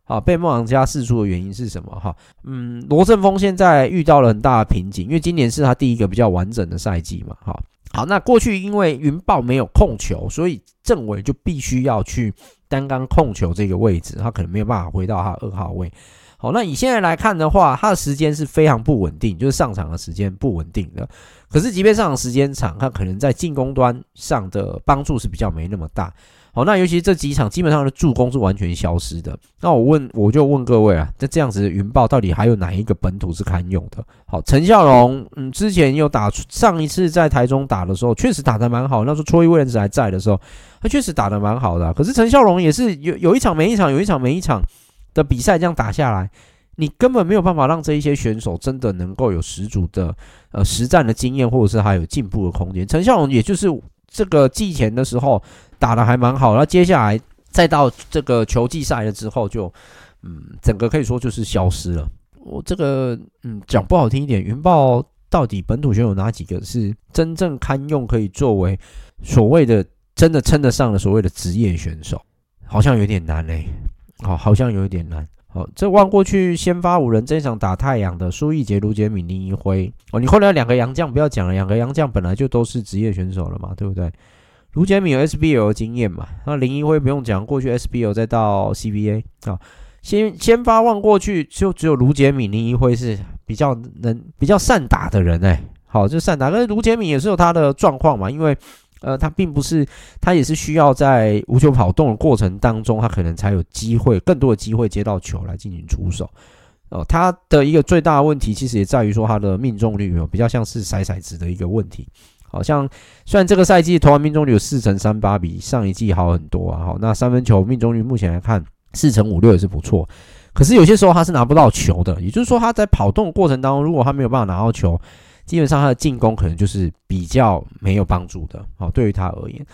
好，被梦想家释出的原因是什么？哈，嗯，罗振峰现在遇到了很大的瓶颈，因为今年是他第一个比较完整的赛季嘛，哈。好，那过去因为云豹没有控球，所以政委就必须要去担纲控球这个位置，他可能没有办法回到他二号位。好，那以现在来看的话，他的时间是非常不稳定，就是上场的时间不稳定的。可是即便上场时间长，他可能在进攻端上的帮助是比较没那么大。好，那尤其这几场基本上的助攻是完全消失的。那我问，我就问各位啊，在这样子云豹到底还有哪一个本土是堪用的？好，陈孝龙，嗯，之前有打，上一次在台中打的时候，确实打得蛮好。那时候初一威廉斯还在的时候，他确实打得蛮好的。可是陈孝龙也是有有一场没一场，有一场没一场的比赛这样打下来，你根本没有办法让这一些选手真的能够有十足的呃实战的经验，或者是还有进步的空间。陈孝龙也就是这个季前的时候。打得还蛮好，然后接下来再到这个球季赛了之后就，嗯，整个可以说就是消失了。我这个嗯讲不好听一点，云豹到底本土选手哪几个是真正堪用，可以作为所谓的真的称得上的所谓的职业选手？好像有点难嘞，好，好像有一点难。好，这望过去先发五人这一场打太阳的苏奕杰、卢杰敏、林一辉哦，你后来两个洋将不要讲了，两个洋将本来就都是职业选手了嘛，对不对？卢杰敏有 SBL 的经验嘛？那林一辉不用讲，过去 SBL 再到 CBA 啊，先先发望过去就只有卢杰敏、林一辉是比较能、比较善打的人哎、好，就善打，但是卢杰敏也是有他的状况嘛，因为呃，他并不是他也是需要在无球跑动的过程当中，他可能才有机会更多的机会接到球来进行出手。哦，他的一个最大的问题其实也在于说他的命中率有比较像是骰骰子的一个问题。好像虽然这个赛季投篮命中率有四成三八，比上一季好很多啊。好，那三分球命中率目前来看四成五六也是不错。可是有些时候他是拿不到球的，也就是说他在跑动的过程当中，如果他没有办法拿到球，基本上他的进攻可能就是比较没有帮助的。好，对于他而言，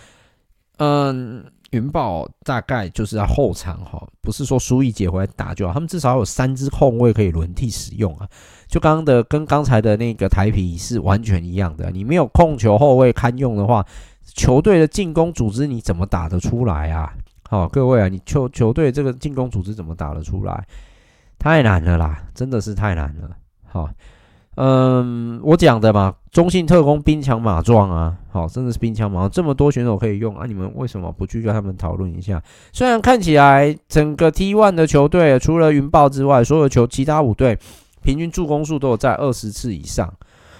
嗯。云豹大概就是在后场哈，不是说苏奕杰回来打就好，他们至少有三支控卫可以轮替使用啊。就刚刚的跟刚才的那个台皮是完全一样的，你没有控球后卫堪用的话，球队的进攻组织你怎么打得出来啊？好，各位啊，你球球队这个进攻组织怎么打得出来？太难了啦，真的是太难了。好。嗯，我讲的嘛，中信特工兵强马壮啊，好，真的是兵强马壮，这么多选手可以用啊，你们为什么不去跟他们讨论一下？虽然看起来整个 T1 的球队除了云豹之外，所有球其他五队平均助攻数都有在二十次以上，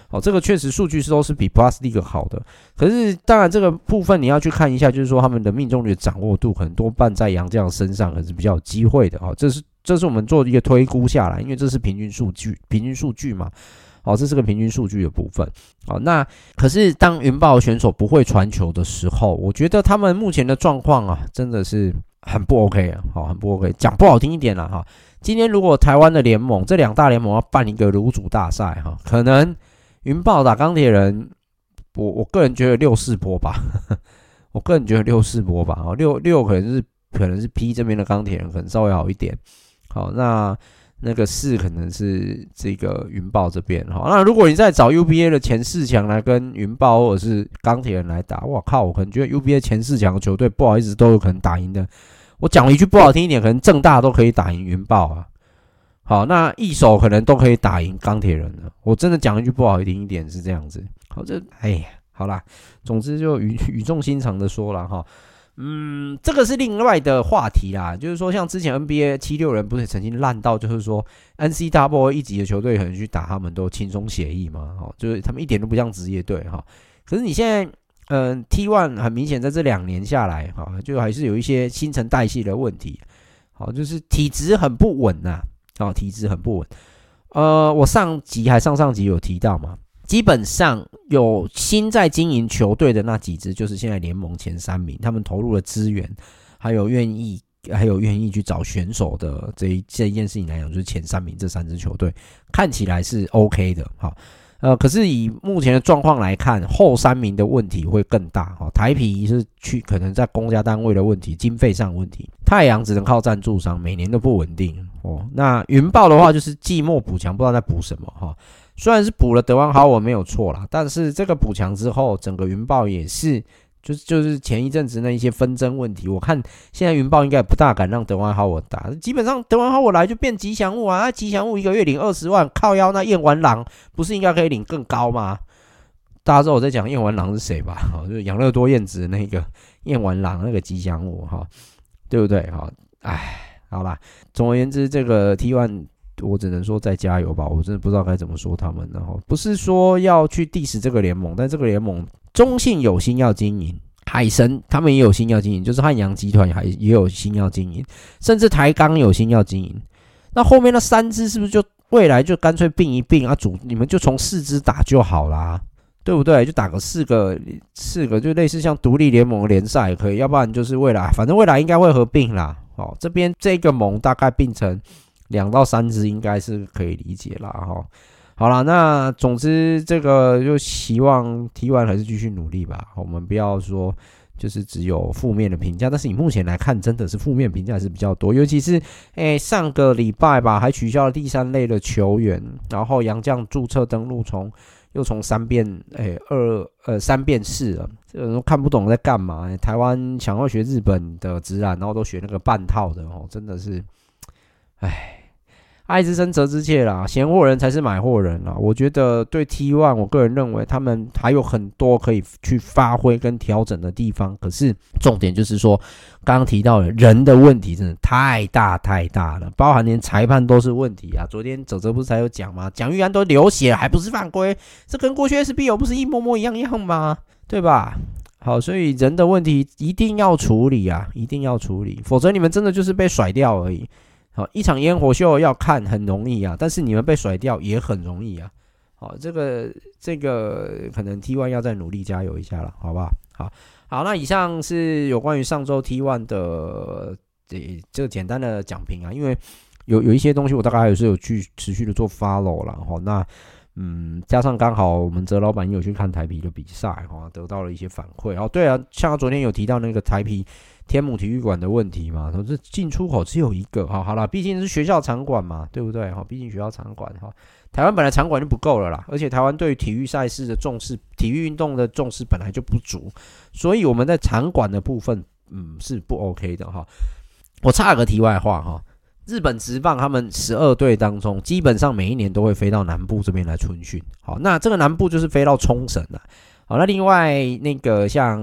哦，这个确实数据是都是比 Plus League 好的。可是当然这个部分你要去看一下，就是说他们的命中率掌握度可能多半在杨绛身上，还是比较有机会的啊，这是这是我们做一个推估下来，因为这是平均数据，平均数据嘛。好，这是个平均数据的部分。好，那可是当云豹选手不会传球的时候，我觉得他们目前的状况啊，真的是很不 OK 啊。好，很不 OK。讲不好听一点了哈，今天如果台湾的联盟这两大联盟要办一个卤煮大赛哈，可能云豹打钢铁人我我个人觉得六四波吧，(laughs) 我个人觉得六四波吧，哦，六六可能是可能是 P 这边的钢铁人可能稍微好一点，好，那那个四可能是这个云豹这边，哈，那如果你再找 UBA 的前四强来跟云豹或者是钢铁人来打，我靠，我可能觉得 UBA 前四强的球队不好意思都有可能打赢的，我讲了一句不好听一点，可能正大都可以打赢云豹啊。好，那一手可能都可以打赢钢铁人了。我真的讲一句不好听一点是这样子。好，这哎呀，好啦，总之就语 (laughs) 语重心长的说了哈。嗯，这个是另外的话题啦。就是说，像之前 NBA 七六人不是曾经烂到，就是说 NCAA 一级的球队可能去打他们都轻松写意嘛。哈，就是他们一点都不像职业队哈。可是你现在，嗯，T1 很明显在这两年下来哈，就还是有一些新陈代谢的问题。好，就是体质很不稳呐。哦，体质很不稳。呃，我上集还上上集有提到嘛，基本上有心在经营球队的那几支，就是现在联盟前三名，他们投入了资源，还有愿意，还有愿意去找选手的这一这一件事情来讲，就是前三名这三支球队看起来是 OK 的，哈。呃，可是以目前的状况来看，后三名的问题会更大哈。台啤是去可能在公家单位的问题，经费上问题；太阳只能靠赞助商，每年都不稳定哦。那云豹的话就是季末补强，不知道在补什么哈。虽然是补了德王豪，我没有错啦，但是这个补强之后，整个云豹也是。就是就是前一阵子那一些纷争问题，我看现在云豹应该不大敢让德怀豪打，基本上德怀豪来就变吉祥物啊，吉祥物一个月领二十万，靠腰那燕丸狼不是应该可以领更高吗？大家知道我在讲燕丸狼是谁吧？哈，就是养乐多燕子那个燕丸狼那个吉祥物哈，对不对？哈，哎，好啦，总而言之，这个 T one 我只能说再加油吧，我真的不知道该怎么说他们，然后不是说要去 diss 这个联盟，但这个联盟。中信有心要经营，海神他们也有心要经营，就是汉阳集团还也有心要经营，甚至台钢有心要经营。那后面那三支是不是就未来就干脆并一并啊？主你们就从四支打就好啦，对不对？就打个四个四个，就类似像独立联盟联赛也可以，要不然就是未来，反正未来应该会合并啦。哦，这边这个盟大概并成两到三支，应该是可以理解啦。哈。好了，那总之这个就希望 T1 还是继续努力吧。我们不要说就是只有负面的评价，但是你目前来看，真的是负面评价是比较多。尤其是诶、上个礼拜吧，还取消了第三类的球员，然后杨将注册登录从又从三变诶、二呃三变四了，这个人都看不懂在干嘛、台湾想要学日本的直篮，然后都学那个半套的哦，真的是，唉。爱之深责之切啦，嫌货人才是买货人啦。我觉得对 T1，我个人认为他们还有很多可以去发挥跟调整的地方。可是重点就是说，刚刚提到的人的问题真的太大太大了，包含连裁判都是问题啊。昨天泽泽不是才有讲吗？蒋玉安都流血还不是犯规？这跟过去 SBO 不是一模模一样样吗？对吧？好，所以人的问题一定要处理啊，一定要处理，否则你们真的就是被甩掉而已。好，一场烟火秀要看很容易啊，但是你们被甩掉也很容易啊。好，这个这个可能 T1 要再努力加油一下了，好不好？好，好，那以上是有关于上周 T1 的这这简单的讲评啊，因为有有一些东西我大概还是有去持续的做 follow 了哈。那嗯，加上刚好我们泽老板也有去看台啤的比赛哈，得到了一些反馈。哦，对啊，像他昨天有提到那个台啤。天母体育馆的问题嘛，说这进出口只有一个，好好了，毕竟是学校场馆嘛，对不对？哈，毕竟学校场馆哈，台湾本来场馆就不够了啦，而且台湾对于体育赛事的重视，体育运动的重视本来就不足，所以我们在场馆的部分，嗯，是不 OK 的哈。我插个题外话哈，日本职棒他们十二队当中，基本上每一年都会飞到南部这边来春训，好，那这个南部就是飞到冲绳了。好，那另外那个像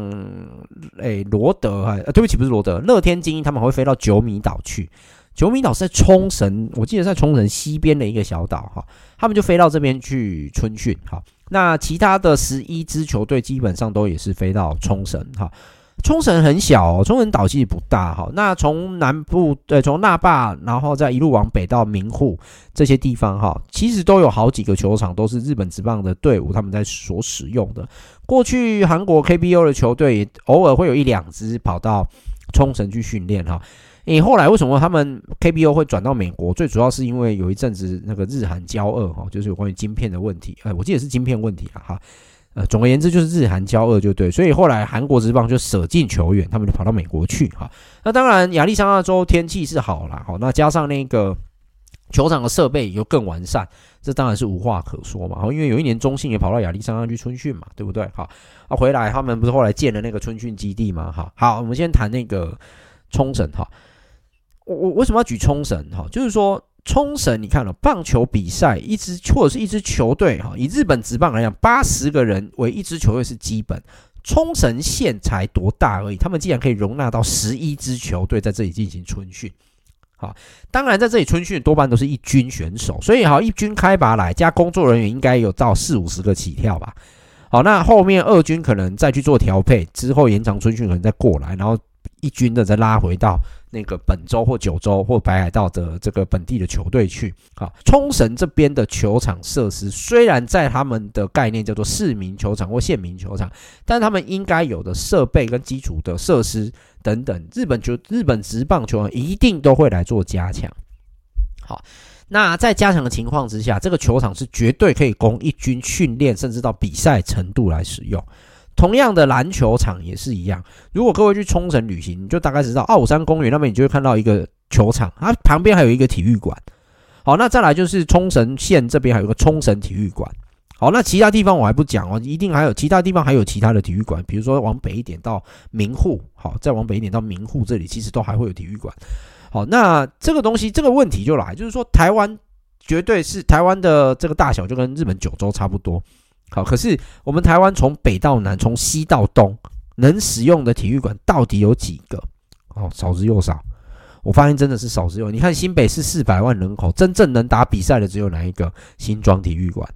诶罗德哈，对不起，不是罗德，乐天精英他们会飞到九米岛去。九米岛是在冲绳，我记得在冲绳西边的一个小岛哈，他们就飞到这边去春训。好，那其他的十一支球队基本上都也是飞到冲绳哈。冲绳很小，冲绳岛其实不大哈。那从南部对，从那霸，然后再一路往北到名护这些地方哈，其实都有好几个球场，都是日本职棒的队伍他们在所使用的。过去韩国 KBO 的球队偶尔会有一两支跑到冲绳去训练哈。诶，后来为什么他们 KBO 会转到美国？最主要是因为有一阵子那个日韩交恶哈，就是有关于晶片的问题。哎，我记得是晶片问题啊哈。呃，总而言之就是日韩交恶就对，所以后来韩国职棒就舍近求远，他们就跑到美国去哈。那当然亚利桑那州天气是好啦，好，那加上那个球场的设备又更完善，这当然是无话可说嘛。因为有一年中信也跑到亚利桑那去春训嘛，对不对？好，啊回来他们不是后来建了那个春训基地嘛？哈，好，我们先谈那个冲绳哈。我我为什么要举冲绳哈？就是说。冲绳，你看了棒球比赛，一支或者是一支球队哈，以日本职棒来讲，八十个人为一支球队是基本。冲绳县才多大而已，他们竟然可以容纳到十一支球队在这里进行春训。好，当然在这里春训多半都是一军选手，所以好一军开拔来加工作人员应该有到四五十个起跳吧。好，那后面二军可能再去做调配，之后延长春训可能再过来，然后。一军的再拉回到那个本州或九州或北海道的这个本地的球队去。好，冲绳这边的球场设施虽然在他们的概念叫做市民球场或县民球场，但他们应该有的设备跟基础的设施等等，日本球日本职棒球员一定都会来做加强。好，那在加强的情况之下，这个球场是绝对可以供一军训练，甚至到比赛程度来使用。同样的篮球场也是一样。如果各位去冲绳旅行，你就大概知道奥山公园那边，你就会看到一个球场，它旁边还有一个体育馆。好，那再来就是冲绳县这边还有个冲绳体育馆。好，那其他地方我还不讲哦，一定还有其他地方还有其他的体育馆，比如说往北一点到名护，好，再往北一点到名护这里，其实都还会有体育馆。好，那这个东西这个问题就来，就是说台湾绝对是台湾的这个大小就跟日本九州差不多。好，可是我们台湾从北到南，从西到东，能使用的体育馆到底有几个？哦，少之又少。我发现真的是少之又。你看新北市四百万人口，真正能打比赛的只有哪一个？新庄体育馆、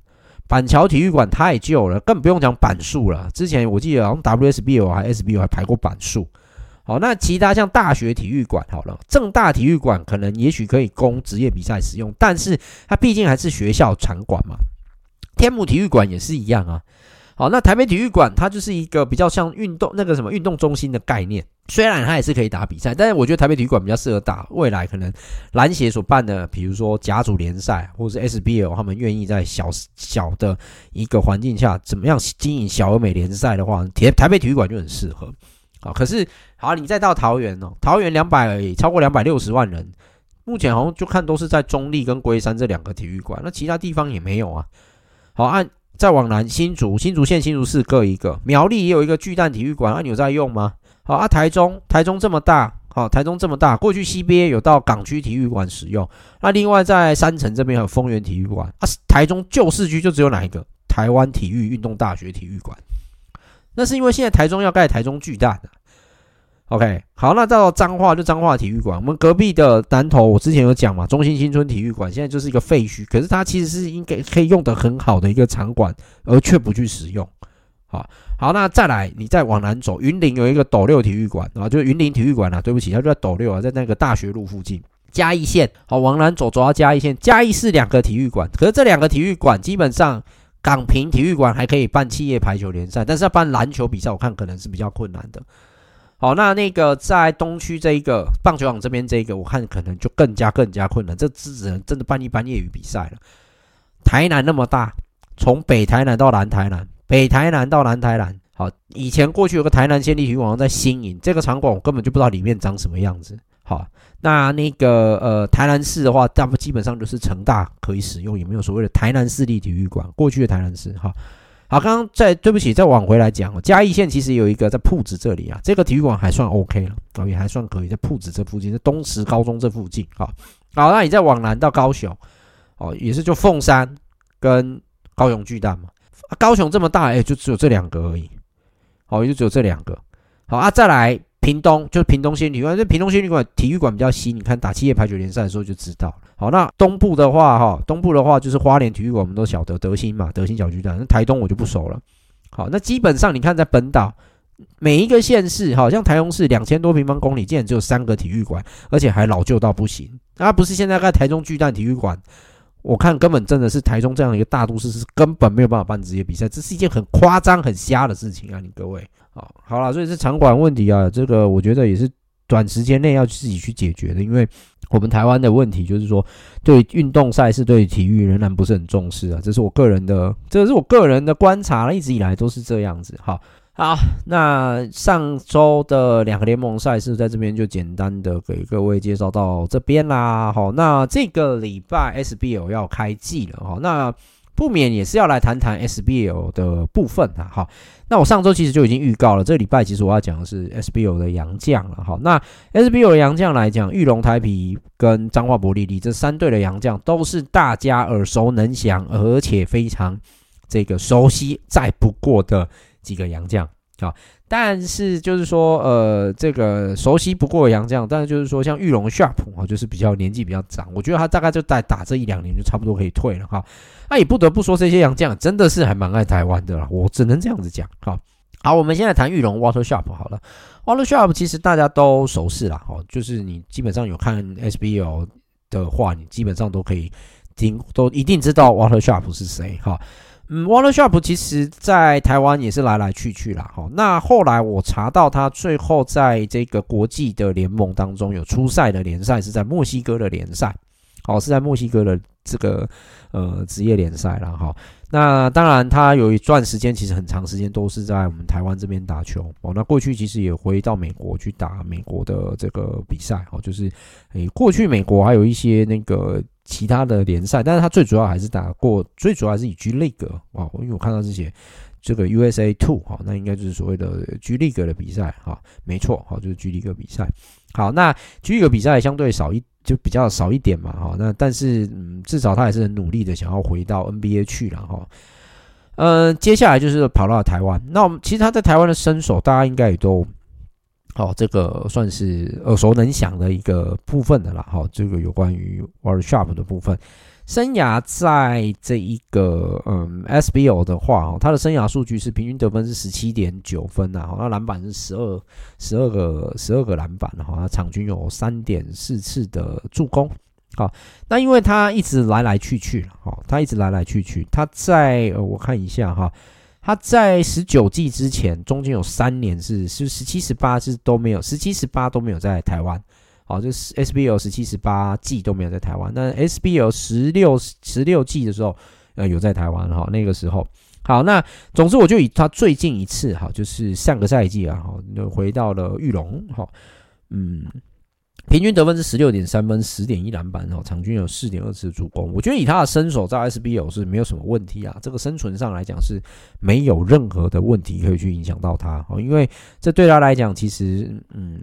板桥体育馆太旧了，更不用讲板数了。之前我记得好像 WSBL 还 SBL 还排过板数。好，那其他像大学体育馆好了，正大体育馆可能也许可以供职业比赛使用，但是它毕竟还是学校场馆嘛。天母体育馆也是一样啊，好，那台北体育馆它就是一个比较像运动那个什么运动中心的概念，虽然它也是可以打比赛，但是我觉得台北体育馆比较适合打未来可能篮协所办的，比如说甲组联赛或者是 SBL，他们愿意在小小的一个环境下怎么样经营小而美联赛的话，台台北体育馆就很适合啊。可是好，你再到桃园哦，桃园两百，超过两百六十万人，目前好像就看都是在中立跟龟山这两个体育馆，那其他地方也没有啊。好，按再往南，新竹、新竹县、新竹市各一个，苗栗也有一个巨蛋体育馆，啊，你有在用吗？好，啊，台中，台中这么大，好，台中这么大，过去 CBA 有到港区体育馆使用，那另外在山城这边还有丰原体育馆，啊，台中旧市区就只有哪一个？台湾体育运动大学体育馆，那是因为现在台中要盖台中巨蛋啊。OK，好，那到彰化就彰化体育馆。我们隔壁的南投，我之前有讲嘛，中心新村体育馆现在就是一个废墟，可是它其实是应该可以用得很好的一个场馆，而却不去使用。好，好，那再来，你再往南走，云林有一个斗六体育馆啊，就是云林体育馆啊。对不起，它就在斗六啊，在那个大学路附近。嘉义县，好，往南走走到嘉义县，嘉义市两个体育馆，可是这两个体育馆基本上，港平体育馆还可以办企业排球联赛，但是要办篮球比赛，我看可能是比较困难的。好，那那个在东区这一个棒球场这边这一个，我看可能就更加更加困难，这只能真的办一般业余比赛了。台南那么大，从北台南到南台南，北台南到南台南，好，以前过去有个台南县立体育馆在新营，这个场馆我根本就不知道里面长什么样子。好，那那个呃台南市的话，大部基本上就是成大可以使用，也没有所谓的台南市立体育馆。过去的台南市，哈。好刚刚在对不起，再往回来讲，嘉义县其实有一个在铺子这里啊，这个体育馆还算 OK 了，哦，也还算可以，在铺子这附近，在东石高中这附近，好，好，那你再往南到高雄，哦，也是就凤山跟高雄巨蛋嘛，高雄这么大，哎，就只有这两个而已，好，也就只有这两个，好啊，再来。屏东就是屏东县体育馆，这屏东县体育馆体育馆比较新，你看打企业排球联赛的时候就知道。好，那东部的话，哈，东部的话就是花莲体育馆，我们都晓得德兴嘛，德兴小巨蛋。那台东我就不熟了。好，那基本上你看在本岛每一个县市，好像台中市两千多平方公里，竟然只有三个体育馆，而且还老旧到不行。那不是现在在台中巨蛋体育馆，我看根本真的是台中这样一个大都市是根本没有办法办职业比赛，这是一件很夸张、很瞎的事情啊！你各位。好，好了，所以是场馆问题啊，这个我觉得也是短时间内要自己去解决的，因为我们台湾的问题就是说，对运动赛事、对体育仍然不是很重视啊，这是我个人的，这是我个人的观察，一直以来都是这样子。好，好，那上周的两个联盟赛事在这边就简单的给各位介绍到这边啦。好，那这个礼拜 SBL 要开季了，哈，那。不免也是要来谈谈 SBL 的部分啊，好，那我上周其实就已经预告了，这礼拜其实我要讲的是 SBL 的洋将了，好，那 SBL 的洋将来讲，玉龙台皮跟彰化伯利利这三队的洋将都是大家耳熟能详，而且非常这个熟悉再不过的几个洋将。啊，但是就是说，呃，这个熟悉不过的洋将，但是就是说，像玉龙 Sharp 啊，就是比较年纪比较长，我觉得他大概就在打这一两年就差不多可以退了哈。那也不得不说，这些洋将真的是还蛮爱台湾的啦，我只能这样子讲。好，好，我们现在谈玉龙 Water Sharp 好了，Water Sharp 其实大家都熟悉啦，哦，就是你基本上有看 SBL 的话，你基本上都可以听，都一定知道 Water Sharp 是谁哈。嗯，Walter Sharp 其实在台湾也是来来去去啦。哈，那后来我查到他最后在这个国际的联盟当中有出赛的联赛是在墨西哥的联赛，好，是在墨西哥的这个呃职业联赛了。哈。那当然他有一段时间其实很长时间都是在我们台湾这边打球哦。那过去其实也回到美国去打美国的这个比赛，哦，就是诶过去美国还有一些那个。其他的联赛，但是他最主要还是打过，最主要还是以 G League 啊，因为我看到这些这个 USA Two 哈，那应该就是所谓的 G League 的比赛哈，没错哈，就是 G League 比赛。好，那 G League 比赛相对少一，就比较少一点嘛哈，那但是嗯，至少他还是很努力的想要回到 NBA 去了哈。嗯，接下来就是跑到了台湾，那我们其实他在台湾的身手，大家应该也都。好，这个算是耳熟能详的一个部分的啦。好，这个有关于 Walter Sharp 的部分，生涯在这一个嗯，SBO 的话，哦，他的生涯数据是平均得分是十七点九分呐，好，那篮板是十二十二个十二个篮板，哈，他场均有三点四次的助攻。好，那因为他一直来来去去，哈，他一直来来去去，他在呃我看一下哈。他在十九季之前，中间有三年是是十七十八是都没有，十七十八都没有在台湾，好，就是 SBL 十七十八季都没有在台湾。那 SBL 十六十六季的时候，呃，有在台湾哈，那个时候，好，那总之我就以他最近一次哈，就是上个赛季啊，哈，就回到了玉龙，哈，嗯。平均得分是十六点三分，十点一篮板，哦，场均有四点二次助攻。我觉得以他的身手在 SBL 是没有什么问题啊，这个生存上来讲是没有任何的问题可以去影响到他，哦，因为这对他来讲，其实，嗯，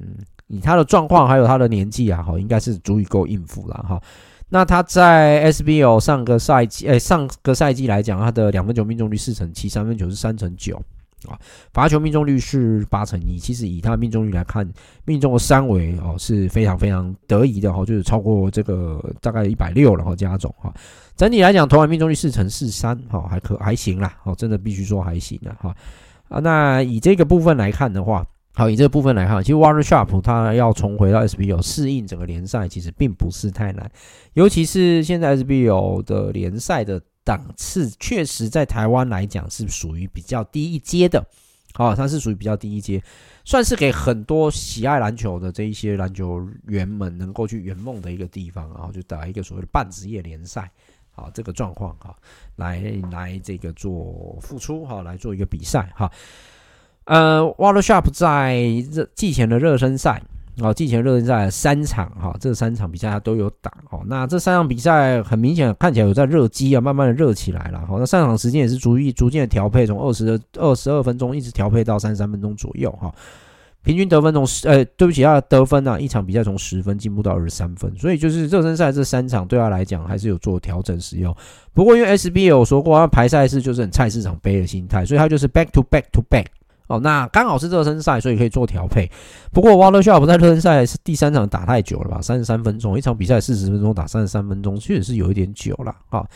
以他的状况还有他的年纪啊，哈，应该是足以够应付了，哈。那他在 SBL 上个赛季，诶，上个赛季来讲，他的两分球命中率四成七，三分球是三成九。啊，罚球命中率是八成一。其实以他的命中率来看，命中的三围哦是非常非常得意的哈，就是超过这个大概一百六，然后加总哈。整体来讲，投篮命中率四成四三，哈，还可还行啦，哦，真的必须说还行了哈。啊，那以这个部分来看的话，好，以这个部分来看，其实 Warren Sharp 他要重回到 SBL 适应整个联赛，其实并不是太难，尤其是现在 SBL 的联赛的。档次确实在台湾来讲是属于比较低一阶的，好，它是属于比较低一阶，算是给很多喜爱篮球的这一些篮球员们能够去圆梦的一个地方，然后就打一个所谓的半职业联赛，好，这个状况哈，来来这个做付出哈，来做一个比赛哈，呃，Walter Sharp 在热季前的热身赛。哦，季前热身赛三场哈，这三场比赛他都有打哦。那这三场比赛很明显看起来有在热机啊，慢慢的热起来了。好，那上场时间也是逐一逐渐的调配，从二十二十二分钟一直调配到三十三分钟左右哈。平均得分从十，呃，对不起，他的得分啊，一场比赛从十分进步到二十三分，所以就是热身赛这三场对他来讲还是有做调整使用。不过因为 SBL 有说过，他排赛是就是很菜市场杯的心态，所以他就是 back to back to back。哦，那刚好是热身赛，所以可以做调配。不过 Walter Sharp 在热身赛是第三场打太久了吧？三十三分钟，一场比赛四十分钟打三十三分钟，确实是有一点久了。好，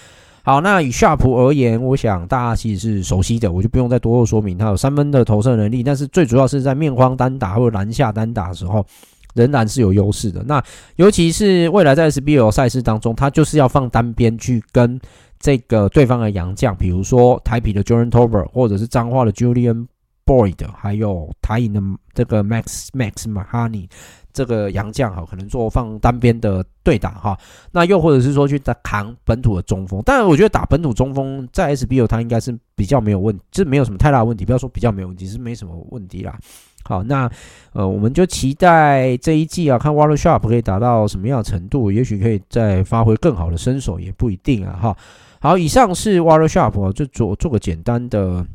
好，那以夏普而言，我想大家其实是熟悉的，我就不用再多做说明。他有三分的投射能力，但是最主要是在面框单打或者篮下单打的时候，仍然是有优势的。那尤其是未来在 SBL 赛事当中，他就是要放单边去跟这个对方的洋将，比如说台啤的 Jordan Tober，或者是彰化的 Julian。Boyd，还有台银的这个 Max Max Mahoney 这个洋将哈，可能做放单边的对打哈。那又或者是说去打扛本土的中锋，但我觉得打本土中锋在 SBO 他应该是比较没有问题，就是没有什么太大问题。不要说比较没有问题，是没什么问题啦。好，那呃，我们就期待这一季啊，看 Water Sharp 可以达到什么样的程度，也许可以再发挥更好的身手，也不一定啊。哈，好，以上是 Water Sharp 就做做个简单的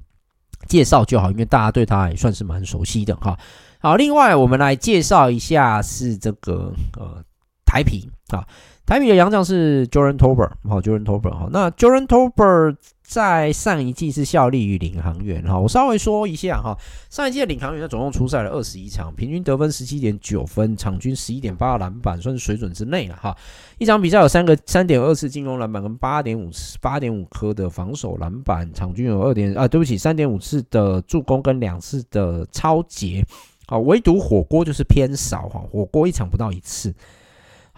介绍就好，因为大家对他也算是蛮熟悉的哈。好，另外我们来介绍一下是这个呃台啤啊，台啤的洋将是 Jordan Tober，好，Jordan Tolbert 好，那 Jordan Tober。在上一季是效力于领航员哈，我稍微说一下哈，上一季的领航员他总共出赛了二十一场，平均得分十七点九分，场均十一点八篮板，算是水准之内了哈。一场比赛有三个三点二次进攻篮板跟八点五八点五颗的防守篮板，场均有二点啊，对不起，三点五次的助攻跟两次的超截，好，唯独火锅就是偏少哈，火锅一场不到一次。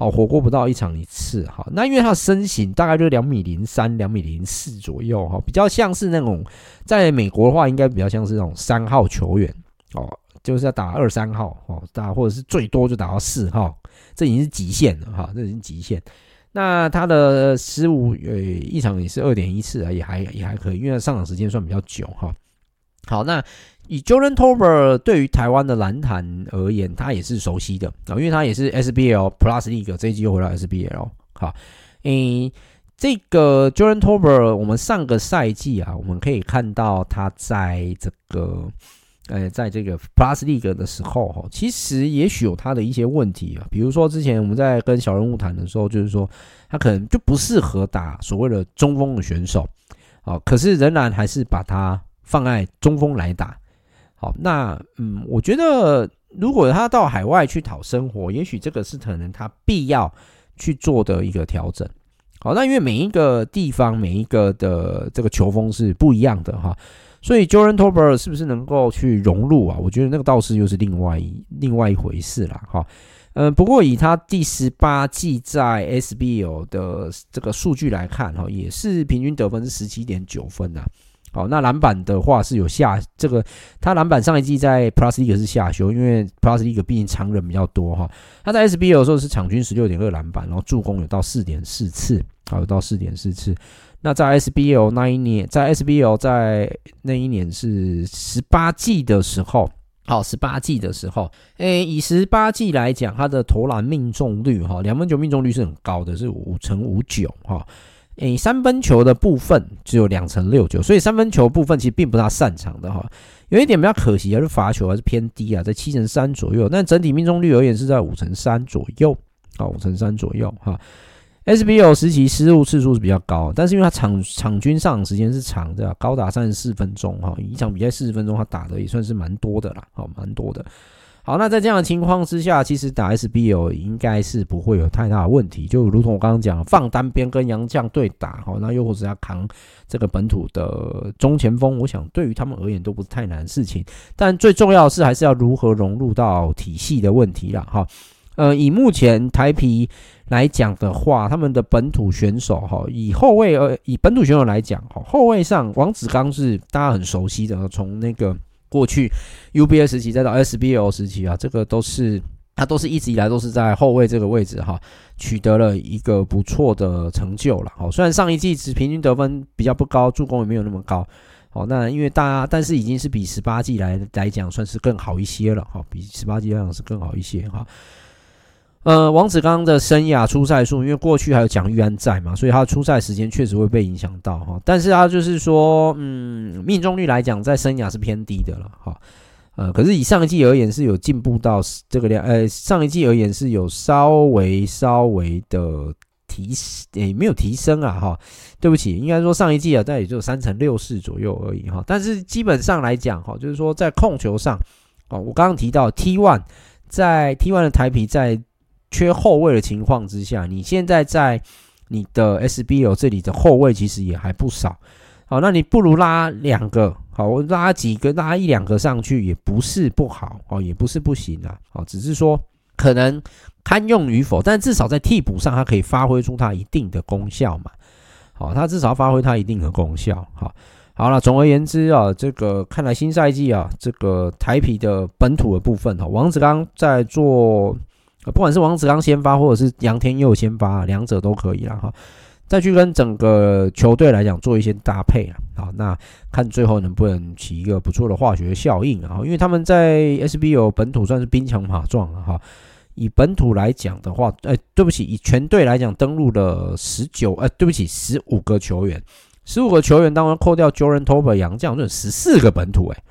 好，火锅不到一场一次，哈，那因为他的身形大概就两米零三、两米零四左右，哈，比较像是那种在美国的话，应该比较像是那种三号球员，哦，就是要打二三号，哦，打或者是最多就打到四号，这已经是极限了，哈，这已经极限。那他的失误，呃，一场也是二点一次啊，也还也还可以，因为上场时间算比较久，哈。好，那。以 Jordan Tolbert 对于台湾的篮坛而言，他也是熟悉的啊，因为他也是 SBL Plus League 这一季又回到 SBL。好，诶，这个 Jordan Tolbert 我们上个赛季啊，我们可以看到他在这个，呃，在这个 Plus League 的时候，哈，其实也许有他的一些问题啊，比如说之前我们在跟小人物谈的时候，就是说他可能就不适合打所谓的中锋的选手，啊，可是仍然还是把他放在中锋来打。好，那嗯，我觉得如果他到海外去讨生活，也许这个是可能他必要去做的一个调整。好，那因为每一个地方每一个的这个球风是不一样的哈，所以 Jordan t o b e r 是不是能够去融入啊？我觉得那个倒是又是另外一另外一回事了哈。嗯，不过以他第十八季在 SBL 的这个数据来看哈，也是平均得分是十七点九分呐。好，那篮板的话是有下这个，他篮板上一季在 Plus League 是下修，因为 Plus League 毕竟常人比较多哈。他在 SBL 的时候是场均十六点二篮板，然后助攻有到四点四次，好，有到四点四次。那在 SBL 那一年，在 SBL 在那一年是十八季的时候，好，十八季的时候，诶，以十八季来讲，他的投篮命中率哈，两分球命中率是很高的，是五成五九哈。诶，三分球的部分只有两成六九，所以三分球部分其实并不是他擅长的哈。有一点比较可惜，还是罚球还是偏低啊，在七成三左右。但整体命中率而言是在五成三左右啊，五成三左右哈。SBL 时期失误次数是比较高，但是因为他场场均上场时间是长的，高达三十四分钟哈，一场比赛四十分钟他打的也算是蛮多的啦，好，蛮多的。好，那在这样的情况之下，其实打 SBL 应该是不会有太大的问题。就如同我刚刚讲，放单边跟洋将对打，好，那又或者要扛这个本土的中前锋，我想对于他们而言都不是太难的事情。但最重要的是，还是要如何融入到体系的问题啦。哈。呃，以目前台啤来讲的话，他们的本土选手哈，以后卫呃，以本土选手来讲，哈，后卫上王子刚是大家很熟悉的，从那个。过去 UBA 时期再到 SBL 时期啊，这个都是他都是一直以来都是在后卫这个位置哈，取得了一个不错的成就了。好，虽然上一季只平均得分比较不高，助攻也没有那么高。好，那因为大家但是已经是比十八季来来讲算是更好一些了。好，比十八季来讲是更好一些哈。呃，王子刚的生涯出赛数，因为过去还有蒋玉安在嘛，所以他的出赛时间确实会被影响到哈。但是他就是说，嗯，命中率来讲，在生涯是偏低的了哈。呃，可是以上一季而言是有进步到这个量，呃，上一季而言是有稍微稍微的提升，也没有提升啊哈。对不起，应该说上一季啊，大概也就三成六四左右而已哈。但是基本上来讲哈，就是说在控球上，哦，我刚刚提到 T one 在 T one 的台皮在。缺后卫的情况之下，你现在在你的 SBL 这里的后卫其实也还不少，好，那你不如拉两个，好，我拉几个，拉一两个上去也不是不好，哦，也不是不行啊，好，只是说可能堪用与否，但至少在替补上，它可以发挥出它一定的功效嘛，好，它至少发挥它一定的功效，好，好了，总而言之啊，这个看来新赛季啊，这个台啤的本土的部分哈，王子刚在做，不管是王子刚先发，或者是杨天佑先发，两者都可以了哈。再去跟整个球队来讲做一些搭配啊，好，那看最后能不能起一个不错的化学效应啊，因为他们在 SBL 本土算是兵强马壮了哈。以本土来讲的话，哎，对不起，以全队来讲登陆了十九，哎，对不起，十五个球员，十五个球员当中扣掉 Jordan t o b e r 杨将，就十四个本土，哎，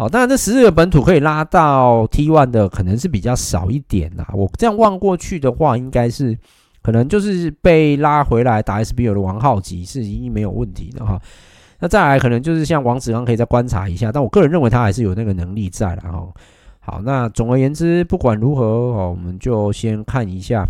好，当然这十四个本土可以拉到 T one 的可能是比较少一点啦，我这样望过去的话，应该是。可能就是被拉回来打 SBL 的王浩吉是已经没有问题的哈。那再来可能就是像王子刚可以再观察一下，但我个人认为他还是有那个能力在了哈。好，那总而言之，不管如何哦，我们就先看一下。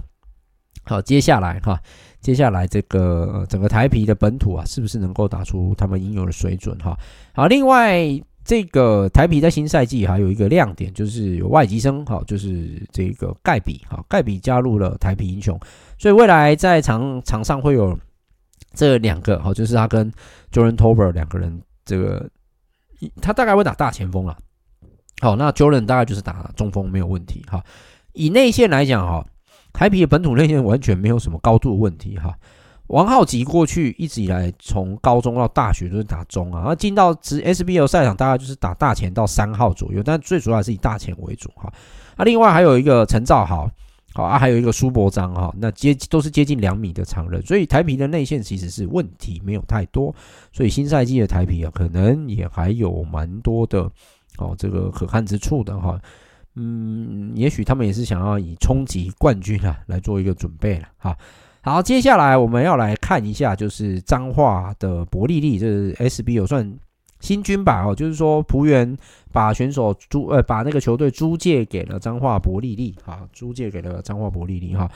好，接下来哈，接下来这个整个台啤的本土啊，是不是能够打出他们应有的水准哈？好，另外。这个台啤在新赛季还有一个亮点，就是有外籍生，哈，就是这个盖比，哈，盖比加入了台啤英雄，所以未来在场场上会有这两个，哈，就是他跟 Jordan Tolbert 两个人，这个他大概会打大前锋了，好，那 Jordan 大概就是打中锋没有问题，哈，以内线来讲，哈，台啤的本土内线完全没有什么高度的问题，哈。王浩吉过去一直以来，从高中到大学都是打中啊，然后进到职 SBL 赛场，大概就是打大前到三号左右，但最主要还是以大前为主哈。啊，另外还有一个陈兆豪，好啊，还有一个苏博章哈，那接都是接近两米的长人，所以台啤的内线其实是问题没有太多，所以新赛季的台啤啊，可能也还有蛮多的哦，这个可看之处的哈。嗯，也许他们也是想要以冲击冠军啊来做一个准备了哈。好，接下来我们要来看一下，就是彰化的伯利利，就是 S B 有算新军吧？哦，就是说璞园把选手租，呃，把那个球队租借给了彰化伯利利，哈，租借给了彰化伯利利，哈。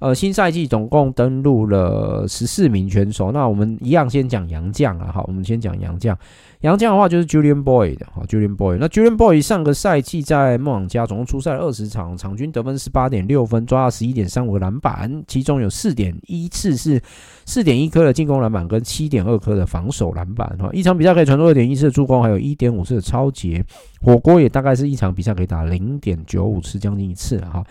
呃，新赛季总共登录了十四名选手。那我们一样先讲杨将啊，好，我们先讲杨将。杨将的话就是 Julian Boy 的，好，Julian Boy。那 Julian Boy 上个赛季在梦想家总共出赛二十场，场均得分十八点六分，抓了十一点三五个篮板，其中有四点一次是四点一颗的进攻篮板，跟七点二颗的防守篮板。哈，一场比赛可以传出二点一次的助攻，还有一点五次的抄截。火锅也大概是一场比赛可以打零点九五次，将近一次了哈。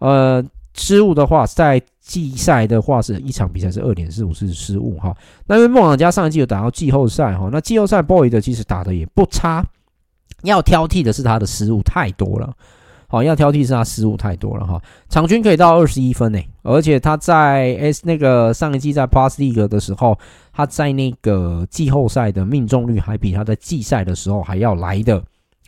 呃。失误的话，在季赛的话是一场比赛是二点四五次失误哈。那因为梦想家上一季有打到季后赛哈，那季后赛 BOY 的其实打的也不差，要挑剔的是他的失误太多了。好，要挑剔是他失误太多了哈。场均可以到二十一分诶，而且他在 S 那个上一季在 Plus League 的时候，他在那个季后赛的命中率还比他在季赛的时候还要来得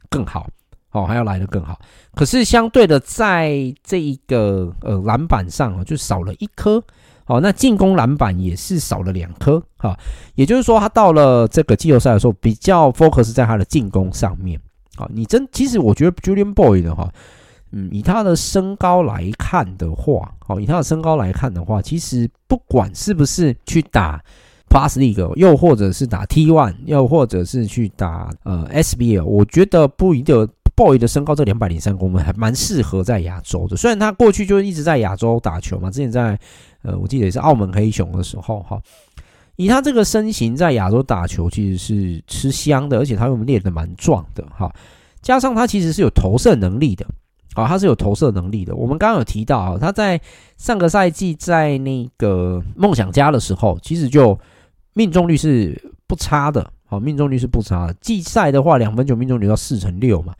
更好。哦，还要来得更好，可是相对的，在这一个呃篮板上啊，就少了一颗。好，那进攻篮板也是少了两颗。哈，也就是说，他到了这个季后赛的时候，比较 focus 在他的进攻上面。好，你真其实我觉得 Julian boy 的话，嗯，以他的身高来看的话，好，以他的身高来看的话，其实不管是不是去打 Plus League，又或者是打 T1，又或者是去打呃 SBL，我觉得不一定。，Boy 的身高这两百零三公分还蛮适合在亚洲的，虽然他过去就一直在亚洲打球嘛，之前在呃我记得也是澳门黑熊的时候哈，以他这个身形在亚洲打球其实是吃香的，而且他又练得蛮壮的哈，加上他其实是有投射能力的啊，他是有投射能力的。我们刚刚有提到啊，他在上个赛季在那个梦想家的时候，其实就命中率是不差的，好，命中率是不差的。季赛的话，两分球命中率到四成六嘛。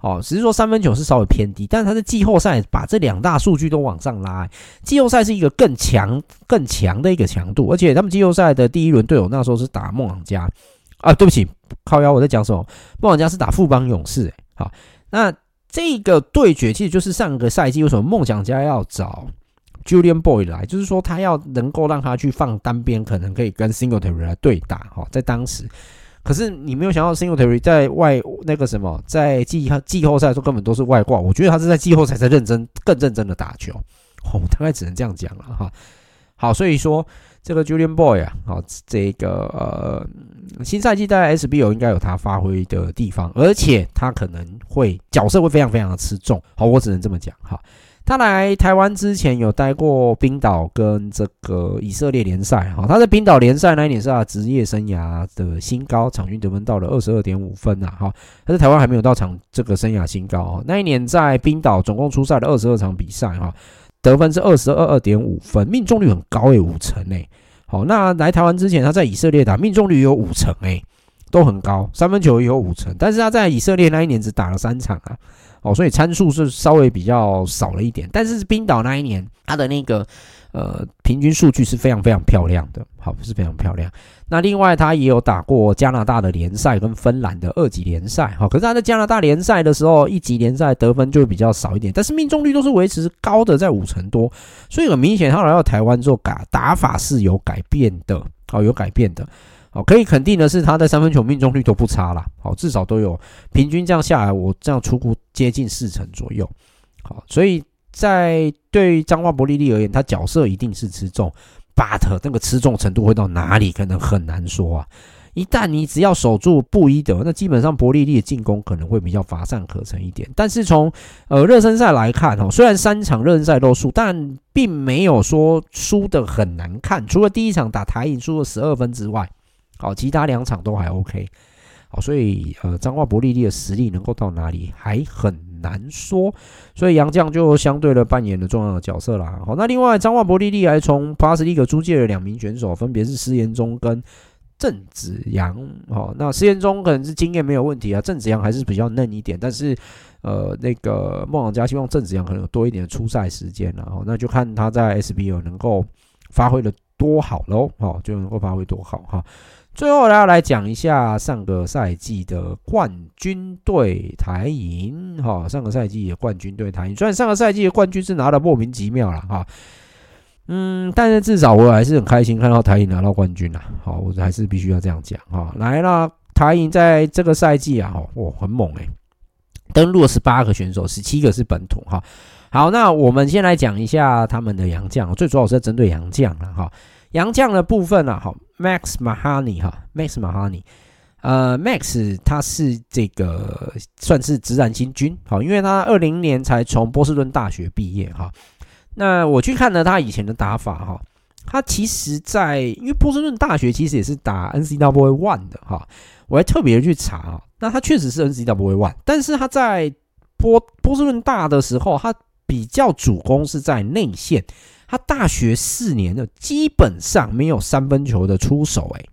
哦，只是说三分球是稍微偏低，但是他在季后赛把这两大数据都往上拉，季后赛是一个更强、更强的一个强度，而且他们季后赛的第一轮队友那时候是打梦想家啊，对不起，靠腰我在讲什么？梦想家是打富邦勇士，哎，好，那这个对决其实就是上个赛季为什么梦想家要找 Julian Boy 来，就是说他要能够让他去放单边，可能可以跟 Singletary 来对打，哈，在当时。可是你没有想到，Singletary 在外那个什么，在季季后赛的时候根本都是外挂。我觉得他是在季后赛才认真、更认真的打球。我 (laughs) 大概只能这样讲了哈。好，所以说这个 Julian Boy 啊，好，这个呃新赛季在 SBL 应该有他发挥的地方，而且他可能会角色会非常非常的吃重。好，我只能这么讲哈。他来台湾之前有待过冰岛跟这个以色列联赛哈，他在冰岛联赛那一年是他职业生涯的新高，场均得分到了二十二点五分呐哈，他在台湾还没有到场这个生涯新高。那一年在冰岛总共出赛了二十二场比赛哈，得分是二十二二点五分，命中率很高诶，五成诶。好，那来台湾之前他在以色列打命中率有五成诶，都很高，三分球也有五成，但是他在以色列那一年只打了三场啊。哦，所以参数是稍微比较少了一点，但是冰岛那一年他的那个呃平均数据是非常非常漂亮的，好，是非常漂亮。那另外他也有打过加拿大的联赛跟芬兰的二级联赛，好，可是他在加拿大联赛的时候，一级联赛得分就比较少一点，但是命中率都是维持高的，在五成多，所以很明显他来到台湾之后改打法是有改变的，好，有改变的。好，可以肯定的是，他在三分球命中率都不差啦。好，至少都有平均这样下来，我这样出估接近四成左右。好，所以在对彰化伯利利而言，他角色一定是吃重，but 那个吃重程度会到哪里，可能很难说啊。一旦你只要守住布伊德，那基本上伯利利的进攻可能会比较乏善可陈一点。但是从呃热身赛来看哦，虽然三场热身赛都输，但并没有说输的很难看。除了第一场打台银输了十二分之外。好，其他两场都还 OK，好，所以呃，彰化伯利利的实力能够到哪里还很难说，所以杨将就相对的扮演了重要的角色啦。好，那另外彰化伯利利还从 Plus League 租借了两名选手，分别是施延中跟郑子阳。好，那施延中可能是经验没有问题啊，郑子阳还是比较嫩一点，但是呃，那个梦想家希望郑子阳可能有多一点的出赛时间，然后那就看他在 SBL 能够发挥的多好喽，好，就能够发挥多好哈。最后，要来讲一下上个赛季的冠军队台银哈。上个赛季的冠军队台银，虽然上个赛季的冠军是拿的莫名其妙了哈，嗯，但是至少我还是很开心看到台银拿到冠军了。好，我还是必须要这样讲哈。来啦，台银在这个赛季啊，哇，很猛诶，登陆了十八个选手，十七个是本土哈。好，那我们先来讲一下他们的洋将，最主要是在针对洋将了哈。洋将的部分啊，好，Max Mahoney 哈，Max Mahoney，呃，Max 他是这个算是直男新军，好，因为他二零年才从波士顿大学毕业哈。那我去看了他以前的打法哈，他其实在因为波士顿大学其实也是打 N C W One 的哈，我还特别去查，那他确实是 N C W One，但是他在波波士顿大的时候，他比较主攻是在内线。他大学四年的基本上没有三分球的出手，诶，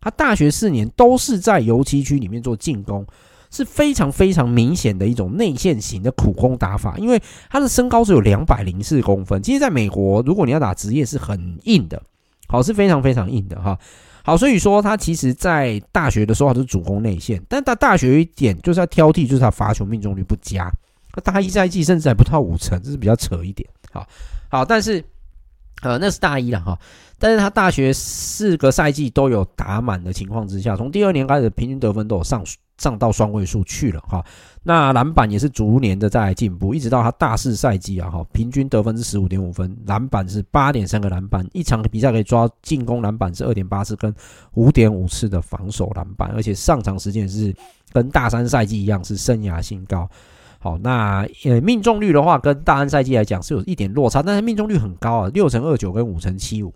他大学四年都是在油漆区里面做进攻，是非常非常明显的一种内线型的苦攻打法。因为他的身高只有两百零四公分，其实在美国，如果你要打职业是很硬的，好，是非常非常硬的哈。好，所以说他其实在大学的时候他是主攻内线，但他大学一点就是要挑剔，就是他罚球命中率不佳，他大一赛季甚至还不到五成，这是比较扯一点。好，好，但是。呃，那是大一了哈，但是他大学四个赛季都有打满的情况之下，从第二年开始平均得分都有上上到双位数去了哈。那篮板也是逐年的在进步，一直到他大四赛季啊哈，平均得分是十五点五分，篮板是八点三个篮板，一场比赛可以抓进攻篮板是二点八次跟五点五次的防守篮板，而且上场时间也是跟大三赛季一样是生涯新高。好，那呃命中率的话，跟大安赛季来讲是有一点落差，但是命中率很高啊，六成二九跟五成七五。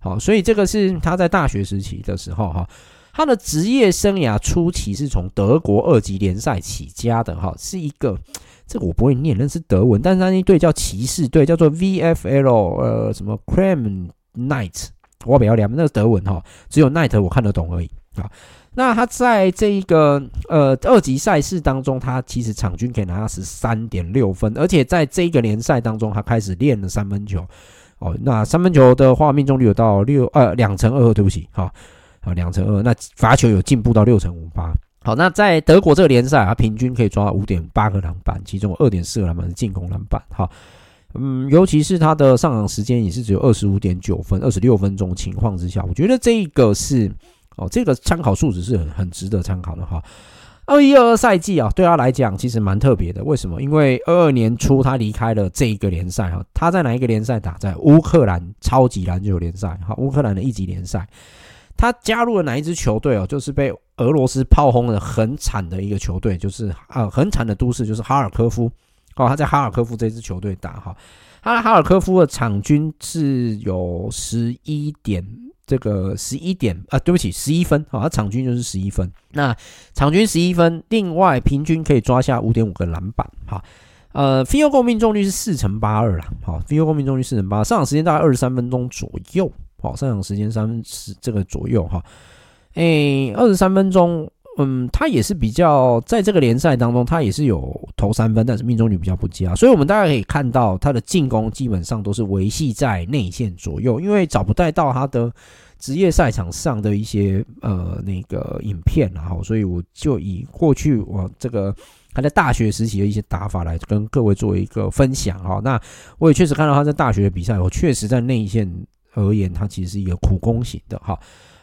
好，所以这个是他在大学时期的时候哈，他的职业生涯初期是从德国二级联赛起家的哈，是一个这个我不会念，那是德文，但是他那队叫骑士队，叫做 VFL，呃，什么 Creme Night，我不要念，那个德文哈，只有 Night 我看得懂而已啊。那他在这一个呃二级赛事当中，他其实场均可以拿到十三点六分，而且在这个联赛当中，他开始练了三分球。哦，那三分球的话，命中率有到六呃两成二，对不起，好，好两成二。那罚球有进步到六成五八。好，那在德国这个联赛，他平均可以抓五点八个篮板，其中二点四个篮板是进攻篮板。好，嗯，尤其是他的上场时间也是只有二十五点九分，二十六分钟情况之下，我觉得这一个是。哦，这个参考数值是很很值得参考的哈。二一二二赛季啊，对他来讲其实蛮特别的。为什么？因为二二年初他离开了这一个联赛哈。他在哪一个联赛打？在乌克兰超级篮球联赛哈，乌克兰的一级联赛。他加入了哪一支球队哦？就是被俄罗斯炮轰的很惨的一个球队，就是啊很惨的都市，就是哈尔科夫。哦，他在哈尔科夫这支球队打哈，他在哈尔科夫的场均是有十一点，这个十一点啊，对不起，十一分啊，他场均就是十一分。那场均十一分，另外平均可以抓下五点五个篮板哈。呃 f i e l g o 命中率是四乘八二啦，好 f i e l g o 命中率四乘八，上场时间大概二十三分钟左右，好，上场时间三十这个左右哈，诶，二十三分钟。嗯，他也是比较在这个联赛当中，他也是有投三分，但是命中率比较不佳，所以我们大家可以看到他的进攻基本上都是维系在内线左右，因为找不带到他的职业赛场上的一些呃那个影片，然后所以我就以过去我这个他在大学时期的一些打法来跟各位做一个分享哈。那我也确实看到他在大学的比赛，我确实在内线而言，他其实是一个苦攻型的哈。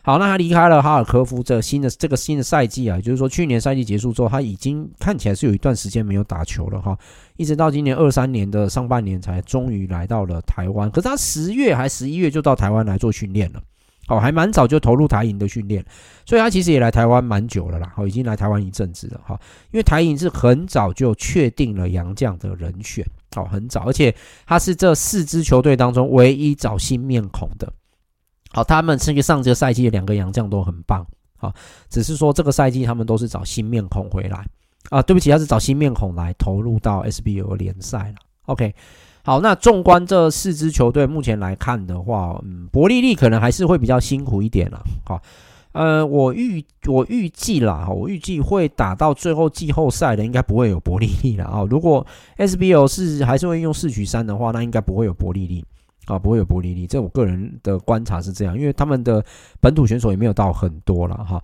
好，那他离开了哈尔科夫这新的这个新的赛季啊，就是说去年赛季结束之后，他已经看起来是有一段时间没有打球了哈，一直到今年二三年的上半年才终于来到了台湾。可是他十月还十一月就到台湾来做训练了，哦，还蛮早就投入台银的训练，所以他其实也来台湾蛮久了啦，哦，已经来台湾一阵子了哈。因为台银是很早就确定了洋将的人选，哦，很早，而且他是这四支球队当中唯一找新面孔的。好，他们这个上这个赛季的两个洋将都很棒，好，只是说这个赛季他们都是找新面孔回来啊，对不起，他是找新面孔来投入到 SBL 联赛了。OK，好，那纵观这四支球队目前来看的话，嗯，伯利利可能还是会比较辛苦一点了。好，呃，我预我预计啦，我预计会打到最后季后赛的应该不会有伯利利了啊。如果 SBL 是还是会用四取三的话，那应该不会有伯利利。啊，不会有不利利，这我个人的观察是这样，因为他们的本土选手也没有到很多了哈。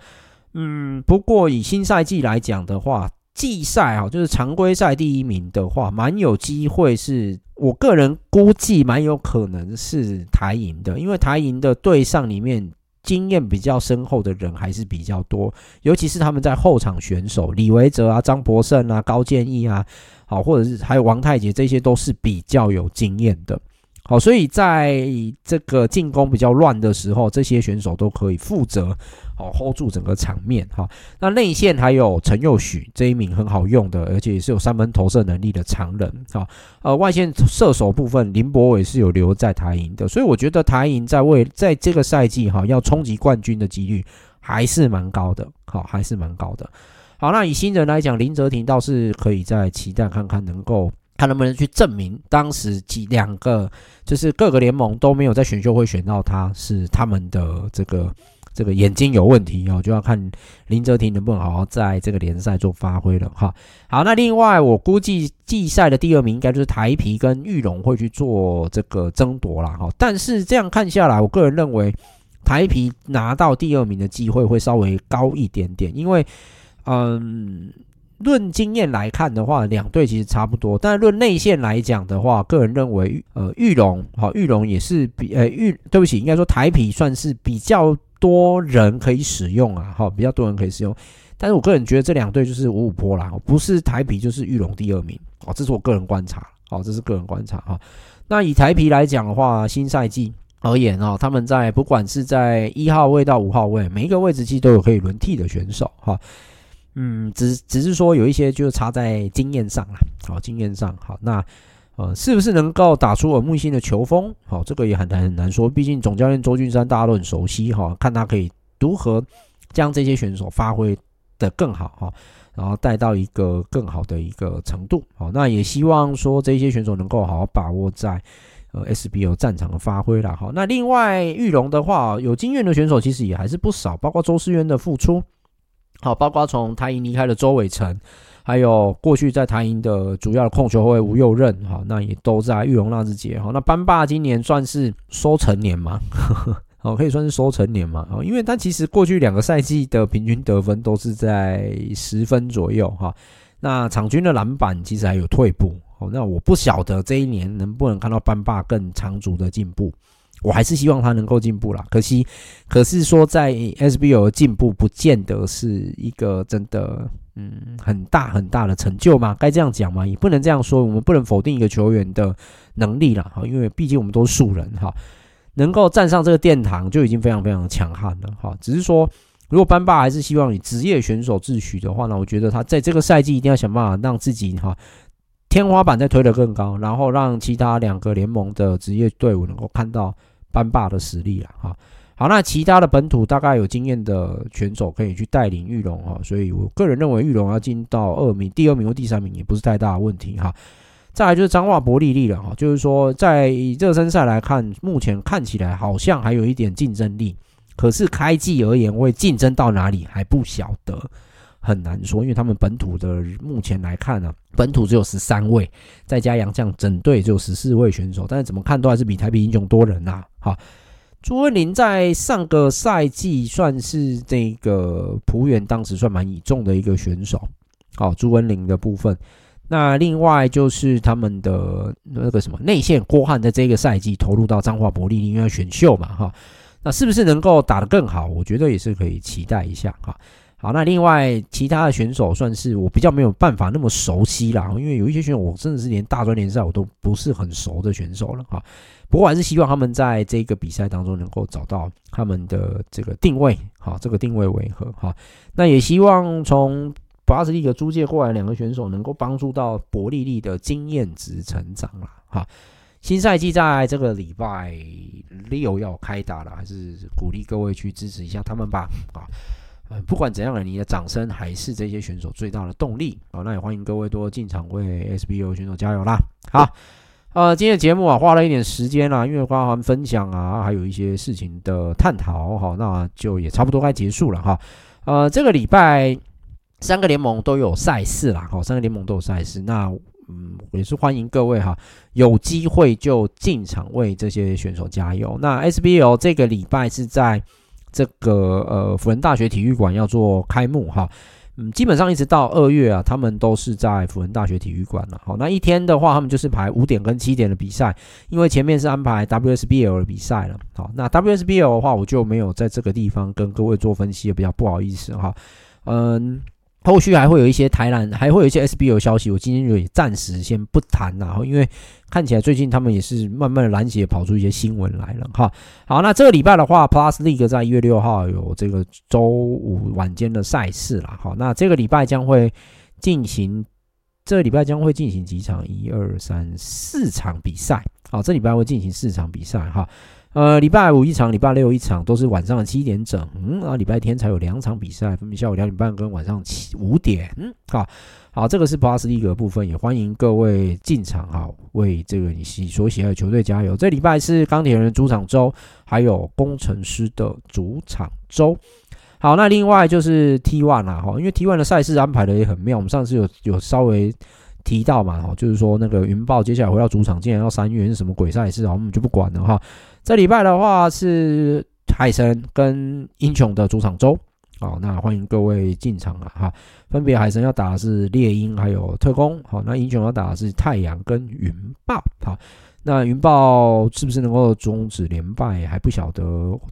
嗯，不过以新赛季来讲的话，季赛啊，就是常规赛第一名的话，蛮有机会是，我个人估计蛮有可能是台银的，因为台银的队上里面经验比较深厚的人还是比较多，尤其是他们在后场选手李维哲啊、张博胜啊、高建义啊，好，或者是还有王太杰，这些都是比较有经验的。好，所以在这个进攻比较乱的时候，这些选手都可以负责好 hold 住整个场面哈。那内线还有陈佑许这一名很好用的，而且也是有三分投射能力的长人哈。呃，外线射手部分林博伟是有留在台银的，所以我觉得台银在为在这个赛季哈要冲击冠军的几率还是蛮高的，好，还是蛮高的。好，那以新人来讲，林哲廷倒是可以再期待看看能够。他能不能去证明当时几两个就是各个联盟都没有在选秀会选到他，是他们的这个这个眼睛有问题哦，就要看林哲廷能不能好好在这个联赛做发挥了哈。好，那另外我估计季赛的第二名应该就是台啤跟玉龙会去做这个争夺啦哈。但是这样看下来，我个人认为台啤拿到第二名的机会会稍微高一点点，因为嗯。论经验来看的话，两队其实差不多。但论内线来讲的话，个人认为，呃，玉龙好，玉龙也是比呃玉，对不起，应该说台啤算是比较多人可以使用。啊，好，比较多人可以使用。但是我个人觉得这两队就是五五波啦，不是台啤就是玉龙第二名，哦，这是我个人观察，好，这是个人观察哈。那以台啤来讲的话，新赛季而言啊，他们在不管是在一号位到五号位，每一个位置其实都有可以轮替的选手哈。嗯，只只是说有一些就差在经验上啦，好，经验上好，那呃，是不是能够打出耳目一新的球风？好，这个也很难很难说，毕竟总教练周俊山大家都很熟悉哈，看他可以如何将这些选手发挥得更好哈，然后带到一个更好的一个程度。好，那也希望说这些选手能够好好把握在呃 SBO 战场的发挥啦。好，那另外玉龙的话，有经验的选手其实也还是不少，包括周思渊的复出。好，包括从台银离开的周伟成，还有过去在台银的主要的控球后卫吴又任，哈，那也都在裕隆纳智捷。哈，那班霸今年算是收成年嘛，(laughs) 哦，可以算是收成年嘛？因为他其实过去两个赛季的平均得分都是在十分左右，哈，那场均的篮板其实还有退步。哦，那我不晓得这一年能不能看到班霸更长足的进步。我还是希望他能够进步啦，可惜，可是说在 SBL 的进步，不见得是一个真的，嗯，很大很大的成就嘛？该这样讲吗？也不能这样说，我们不能否定一个球员的能力啦，哈，因为毕竟我们都是素人哈，能够站上这个殿堂就已经非常非常强悍了哈。只是说，如果班霸还是希望以职业选手自诩的话呢，我觉得他在这个赛季一定要想办法让自己哈。天花板再推得更高，然后让其他两个联盟的职业队伍能够看到班霸的实力了哈。好，那其他的本土大概有经验的选手可以去带领玉龙哈，所以我个人认为玉龙要进到二名、第二名或第三名也不是太大的问题哈。再来就是彰化伯利利了哈，就是说在热身赛来看，目前看起来好像还有一点竞争力，可是开季而言会竞争到哪里还不晓得，很难说，因为他们本土的目前来看呢、啊，本土只有十三位，再加洋将整队只有十四位选手，但是怎么看都还是比台北英雄多人呐、啊。好，朱文林在上个赛季算是这个璞园当时算蛮倚重的一个选手，好，朱文林的部分。那另外就是他们的那个什么内线郭汉，在这个赛季投入到彰化伯利利，因为选秀嘛哈，那是不是能够打得更好？我觉得也是可以期待一下哈。好，那另外其他的选手算是我比较没有办法那么熟悉啦，因为有一些选手我真的是连大专联赛我都不是很熟的选手了哈。不过还是希望他们在这个比赛当中能够找到他们的这个定位，好，这个定位为何哈？那也希望从。巴斯利格租借过来两个选手，能够帮助到伯利利的经验值成长了哈。新赛季在这个礼拜六要开打了，还是鼓励各位去支持一下他们吧啊。不管怎样呢，你的掌声还是这些选手最大的动力好。那也欢迎各位多进场为 SBO 选手加油啦。好，呃，今天的节目啊，花了一点时间啦，因为包含分享啊，还有一些事情的探讨哈，那就也差不多该结束了哈。呃，这个礼拜。三个联盟都有赛事啦，好，三个联盟都有赛事，那嗯也是欢迎各位哈，有机会就进场为这些选手加油。那 SBL 这个礼拜是在这个呃辅仁大学体育馆要做开幕哈，嗯，基本上一直到二月啊，他们都是在辅仁大学体育馆了。好，那一天的话，他们就是排五点跟七点的比赛，因为前面是安排 WSBL 的比赛了。好，那 WSBL 的话，我就没有在这个地方跟各位做分析，也比较不好意思哈，嗯。后续还会有一些台篮，还会有一些 SBL 消息，我今天就也暂时先不谈了，因为看起来最近他们也是慢慢的篮协跑出一些新闻来了哈。好，那这个礼拜的话，Plus League 在一月六号有这个周五晚间的赛事了，好，那这个礼拜将会进行，这个礼拜将会进行几场？一二三四场比赛，好，这礼拜会进行四场比赛哈。呃，礼拜五一场，礼拜六一场，都是晚上的七点整。然后礼拜天才有两场比赛，分别下午两点半跟晚上七五点。好，好，这个是 Plus 一格部分，也欢迎各位进场哈，为这个你喜所喜爱的球队加油。这礼拜是钢铁人的主场周，还有工程师的主场周。好，那另外就是 T1 啦，哈，因为 T1 的赛事安排的也很妙，我们上次有有稍微提到嘛，哈，就是说那个云豹接下来回到主场，竟然要三月是什么鬼赛事啊？我们就不管了哈。这礼拜的话是海神跟英雄的主场周，好，那欢迎各位进场啊哈。分别海神要打的是猎鹰还有特工，好，那英雄要打的是太阳跟云豹，好，那云豹是不是能够终止连败还不晓得，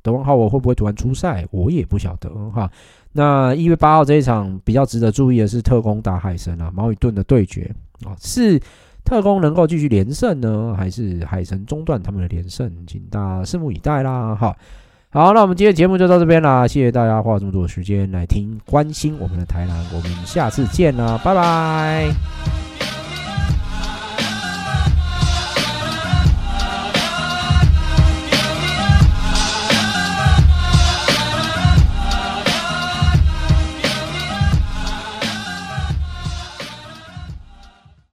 德文浩我会不会突然出赛，我也不晓得哈。那一月八号这一场比较值得注意的是特工打海神啊，矛与盾的对决啊是。特工能够继续连胜呢，还是海神中断他们的连胜？请大家拭目以待啦！哈，好，那我们今天节目就到这边啦，谢谢大家花这么多时间来听、关心我们的台南，我们下次见啦，拜拜。